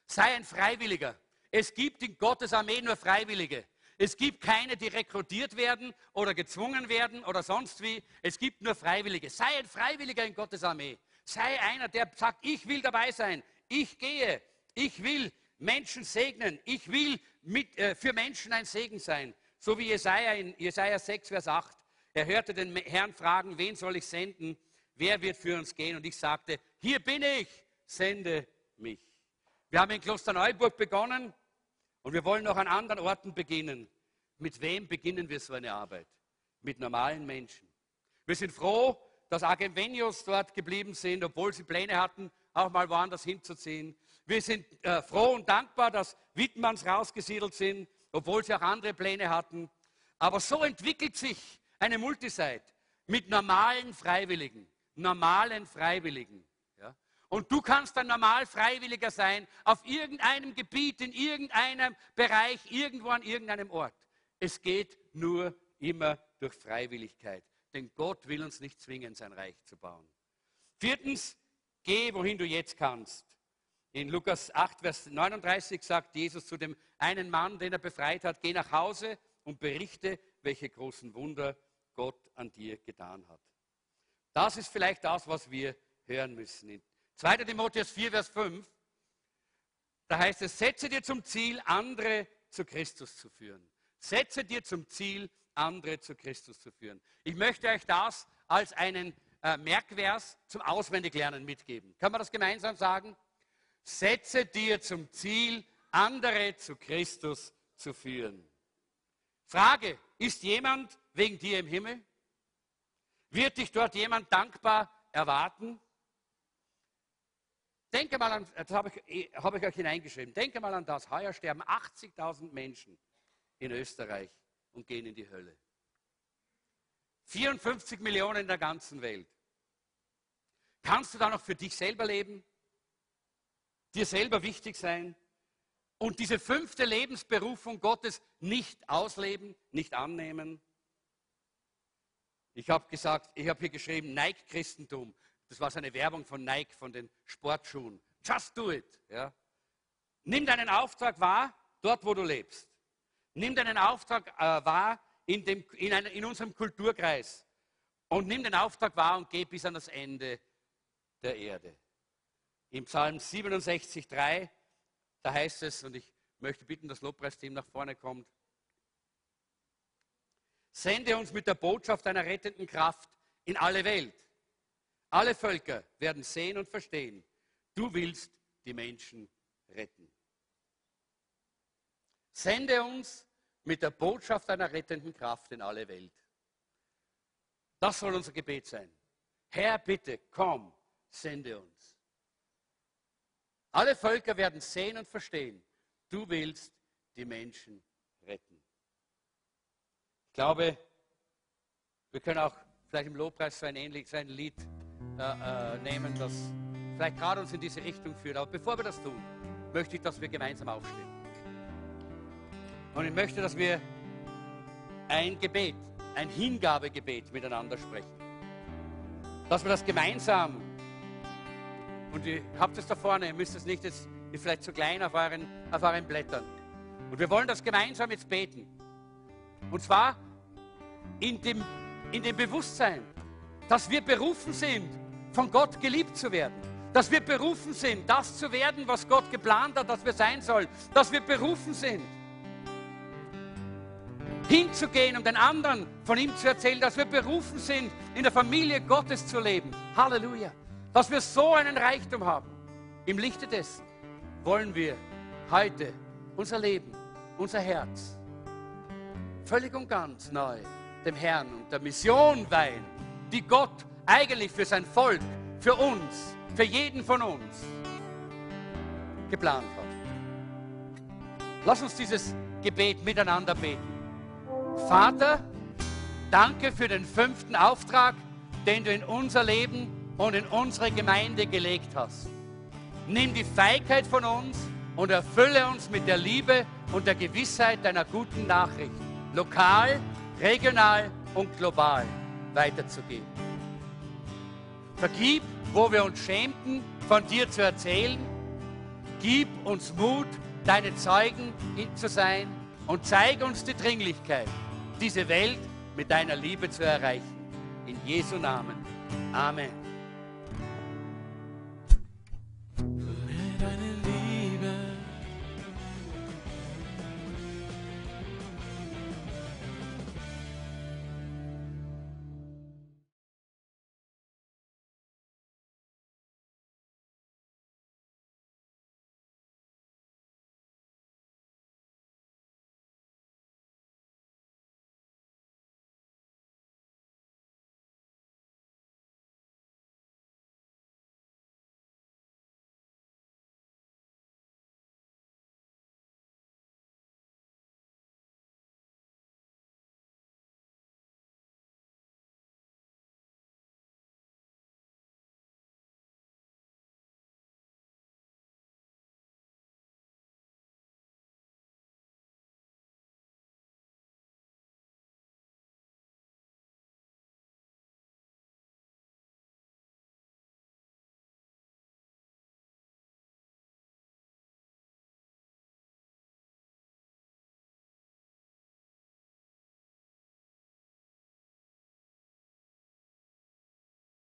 Sei ein Freiwilliger. Es gibt in Gottes Armee nur Freiwillige. Es gibt keine, die rekrutiert werden oder gezwungen werden oder sonst wie. Es gibt nur Freiwillige. Sei ein Freiwilliger in Gottes Armee. Sei einer, der sagt, ich will dabei sein, ich gehe, ich will Menschen segnen, ich will mit, äh, für Menschen ein Segen sein. So wie Jesaja in Jesaja 6, Vers 8. Er hörte den Herrn fragen, wen soll ich senden? Wer wird für uns gehen? Und ich sagte, hier bin ich, sende mich. Wir haben in Klosterneuburg begonnen und wir wollen noch an anderen Orten beginnen. Mit wem beginnen wir so eine Arbeit? Mit normalen Menschen. Wir sind froh, dass Agevenios dort geblieben sind, obwohl sie Pläne hatten, auch mal woanders hinzuziehen. Wir sind äh, froh und dankbar, dass Wittmanns rausgesiedelt sind, obwohl sie auch andere Pläne hatten. Aber so entwickelt sich eine Multisite mit normalen Freiwilligen, normalen Freiwilligen. Ja? Und du kannst ein normal Freiwilliger sein auf irgendeinem Gebiet, in irgendeinem Bereich, irgendwo an irgendeinem Ort. Es geht nur immer durch Freiwilligkeit. Denn Gott will uns nicht zwingen, sein Reich zu bauen. Viertens, geh, wohin du jetzt kannst. In Lukas 8, Vers 39 sagt Jesus zu dem einen Mann, den er befreit hat, geh nach Hause und berichte, welche großen Wunder Gott an dir getan hat. Das ist vielleicht das, was wir hören müssen. In 2. Timotheus 4, Vers 5, da heißt es, setze dir zum Ziel, andere zu Christus zu führen. Setze dir zum Ziel, andere zu Christus zu führen. Ich möchte euch das als einen äh, Merkvers zum Auswendiglernen mitgeben. Kann man das gemeinsam sagen? Setze dir zum Ziel, andere zu Christus zu führen. Frage, ist jemand wegen dir im Himmel? Wird dich dort jemand dankbar erwarten? Denke mal an, das habe ich, habe ich euch hineingeschrieben, denke mal an das. Heuer sterben 80.000 Menschen in Österreich und gehen in die Hölle. 54 Millionen in der ganzen Welt. Kannst du da noch für dich selber leben? Dir selber wichtig sein? Und diese fünfte Lebensberufung Gottes nicht ausleben, nicht annehmen? Ich habe gesagt, ich habe hier geschrieben, Nike-Christentum. Das war so eine Werbung von Nike, von den Sportschuhen. Just do it. Ja. Nimm deinen Auftrag wahr, dort wo du lebst. Nimm deinen Auftrag äh, wahr in, dem, in, ein, in unserem Kulturkreis und nimm den Auftrag wahr und geh bis an das Ende der Erde. Im Psalm 67,3, da heißt es, und ich möchte bitten, dass Lobpreisteam nach vorne kommt, sende uns mit der Botschaft einer rettenden Kraft in alle Welt. Alle Völker werden sehen und verstehen, du willst die Menschen retten. Sende uns mit der Botschaft einer rettenden Kraft in alle Welt. Das soll unser Gebet sein. Herr, bitte, komm, sende uns. Alle Völker werden sehen und verstehen, du willst die Menschen retten. Ich glaube, wir können auch vielleicht im Lobpreis so ein ähnliches ein Lied äh, äh, nehmen, das vielleicht gerade uns in diese Richtung führt. Aber bevor wir das tun, möchte ich, dass wir gemeinsam aufstehen. Und ich möchte, dass wir ein Gebet, ein Hingabegebet miteinander sprechen. Dass wir das gemeinsam, und ihr habt es da vorne, ihr müsst es nicht, es ist vielleicht zu klein auf euren, auf euren Blättern. Und wir wollen das gemeinsam jetzt beten. Und zwar in dem, in dem Bewusstsein, dass wir berufen sind, von Gott geliebt zu werden. Dass wir berufen sind, das zu werden, was Gott geplant hat, dass wir sein sollen. Dass wir berufen sind, hinzugehen, um den anderen von ihm zu erzählen, dass wir berufen sind, in der Familie Gottes zu leben. Halleluja. Dass wir so einen Reichtum haben. Im Lichte dessen wollen wir heute unser Leben, unser Herz völlig und ganz neu dem Herrn und der Mission weihen, die Gott eigentlich für sein Volk, für uns, für jeden von uns geplant hat. Lass uns dieses Gebet miteinander beten. Vater, danke für den fünften Auftrag, den du in unser Leben und in unsere Gemeinde gelegt hast. Nimm die Feigheit von uns und erfülle uns mit der Liebe und der Gewissheit deiner guten Nachricht, lokal, regional und global weiterzugeben. Vergib, wo wir uns schämten, von dir zu erzählen. Gib uns Mut, deine Zeugen zu sein und zeige uns die Dringlichkeit, diese Welt mit deiner Liebe zu erreichen. In Jesu Namen. Amen.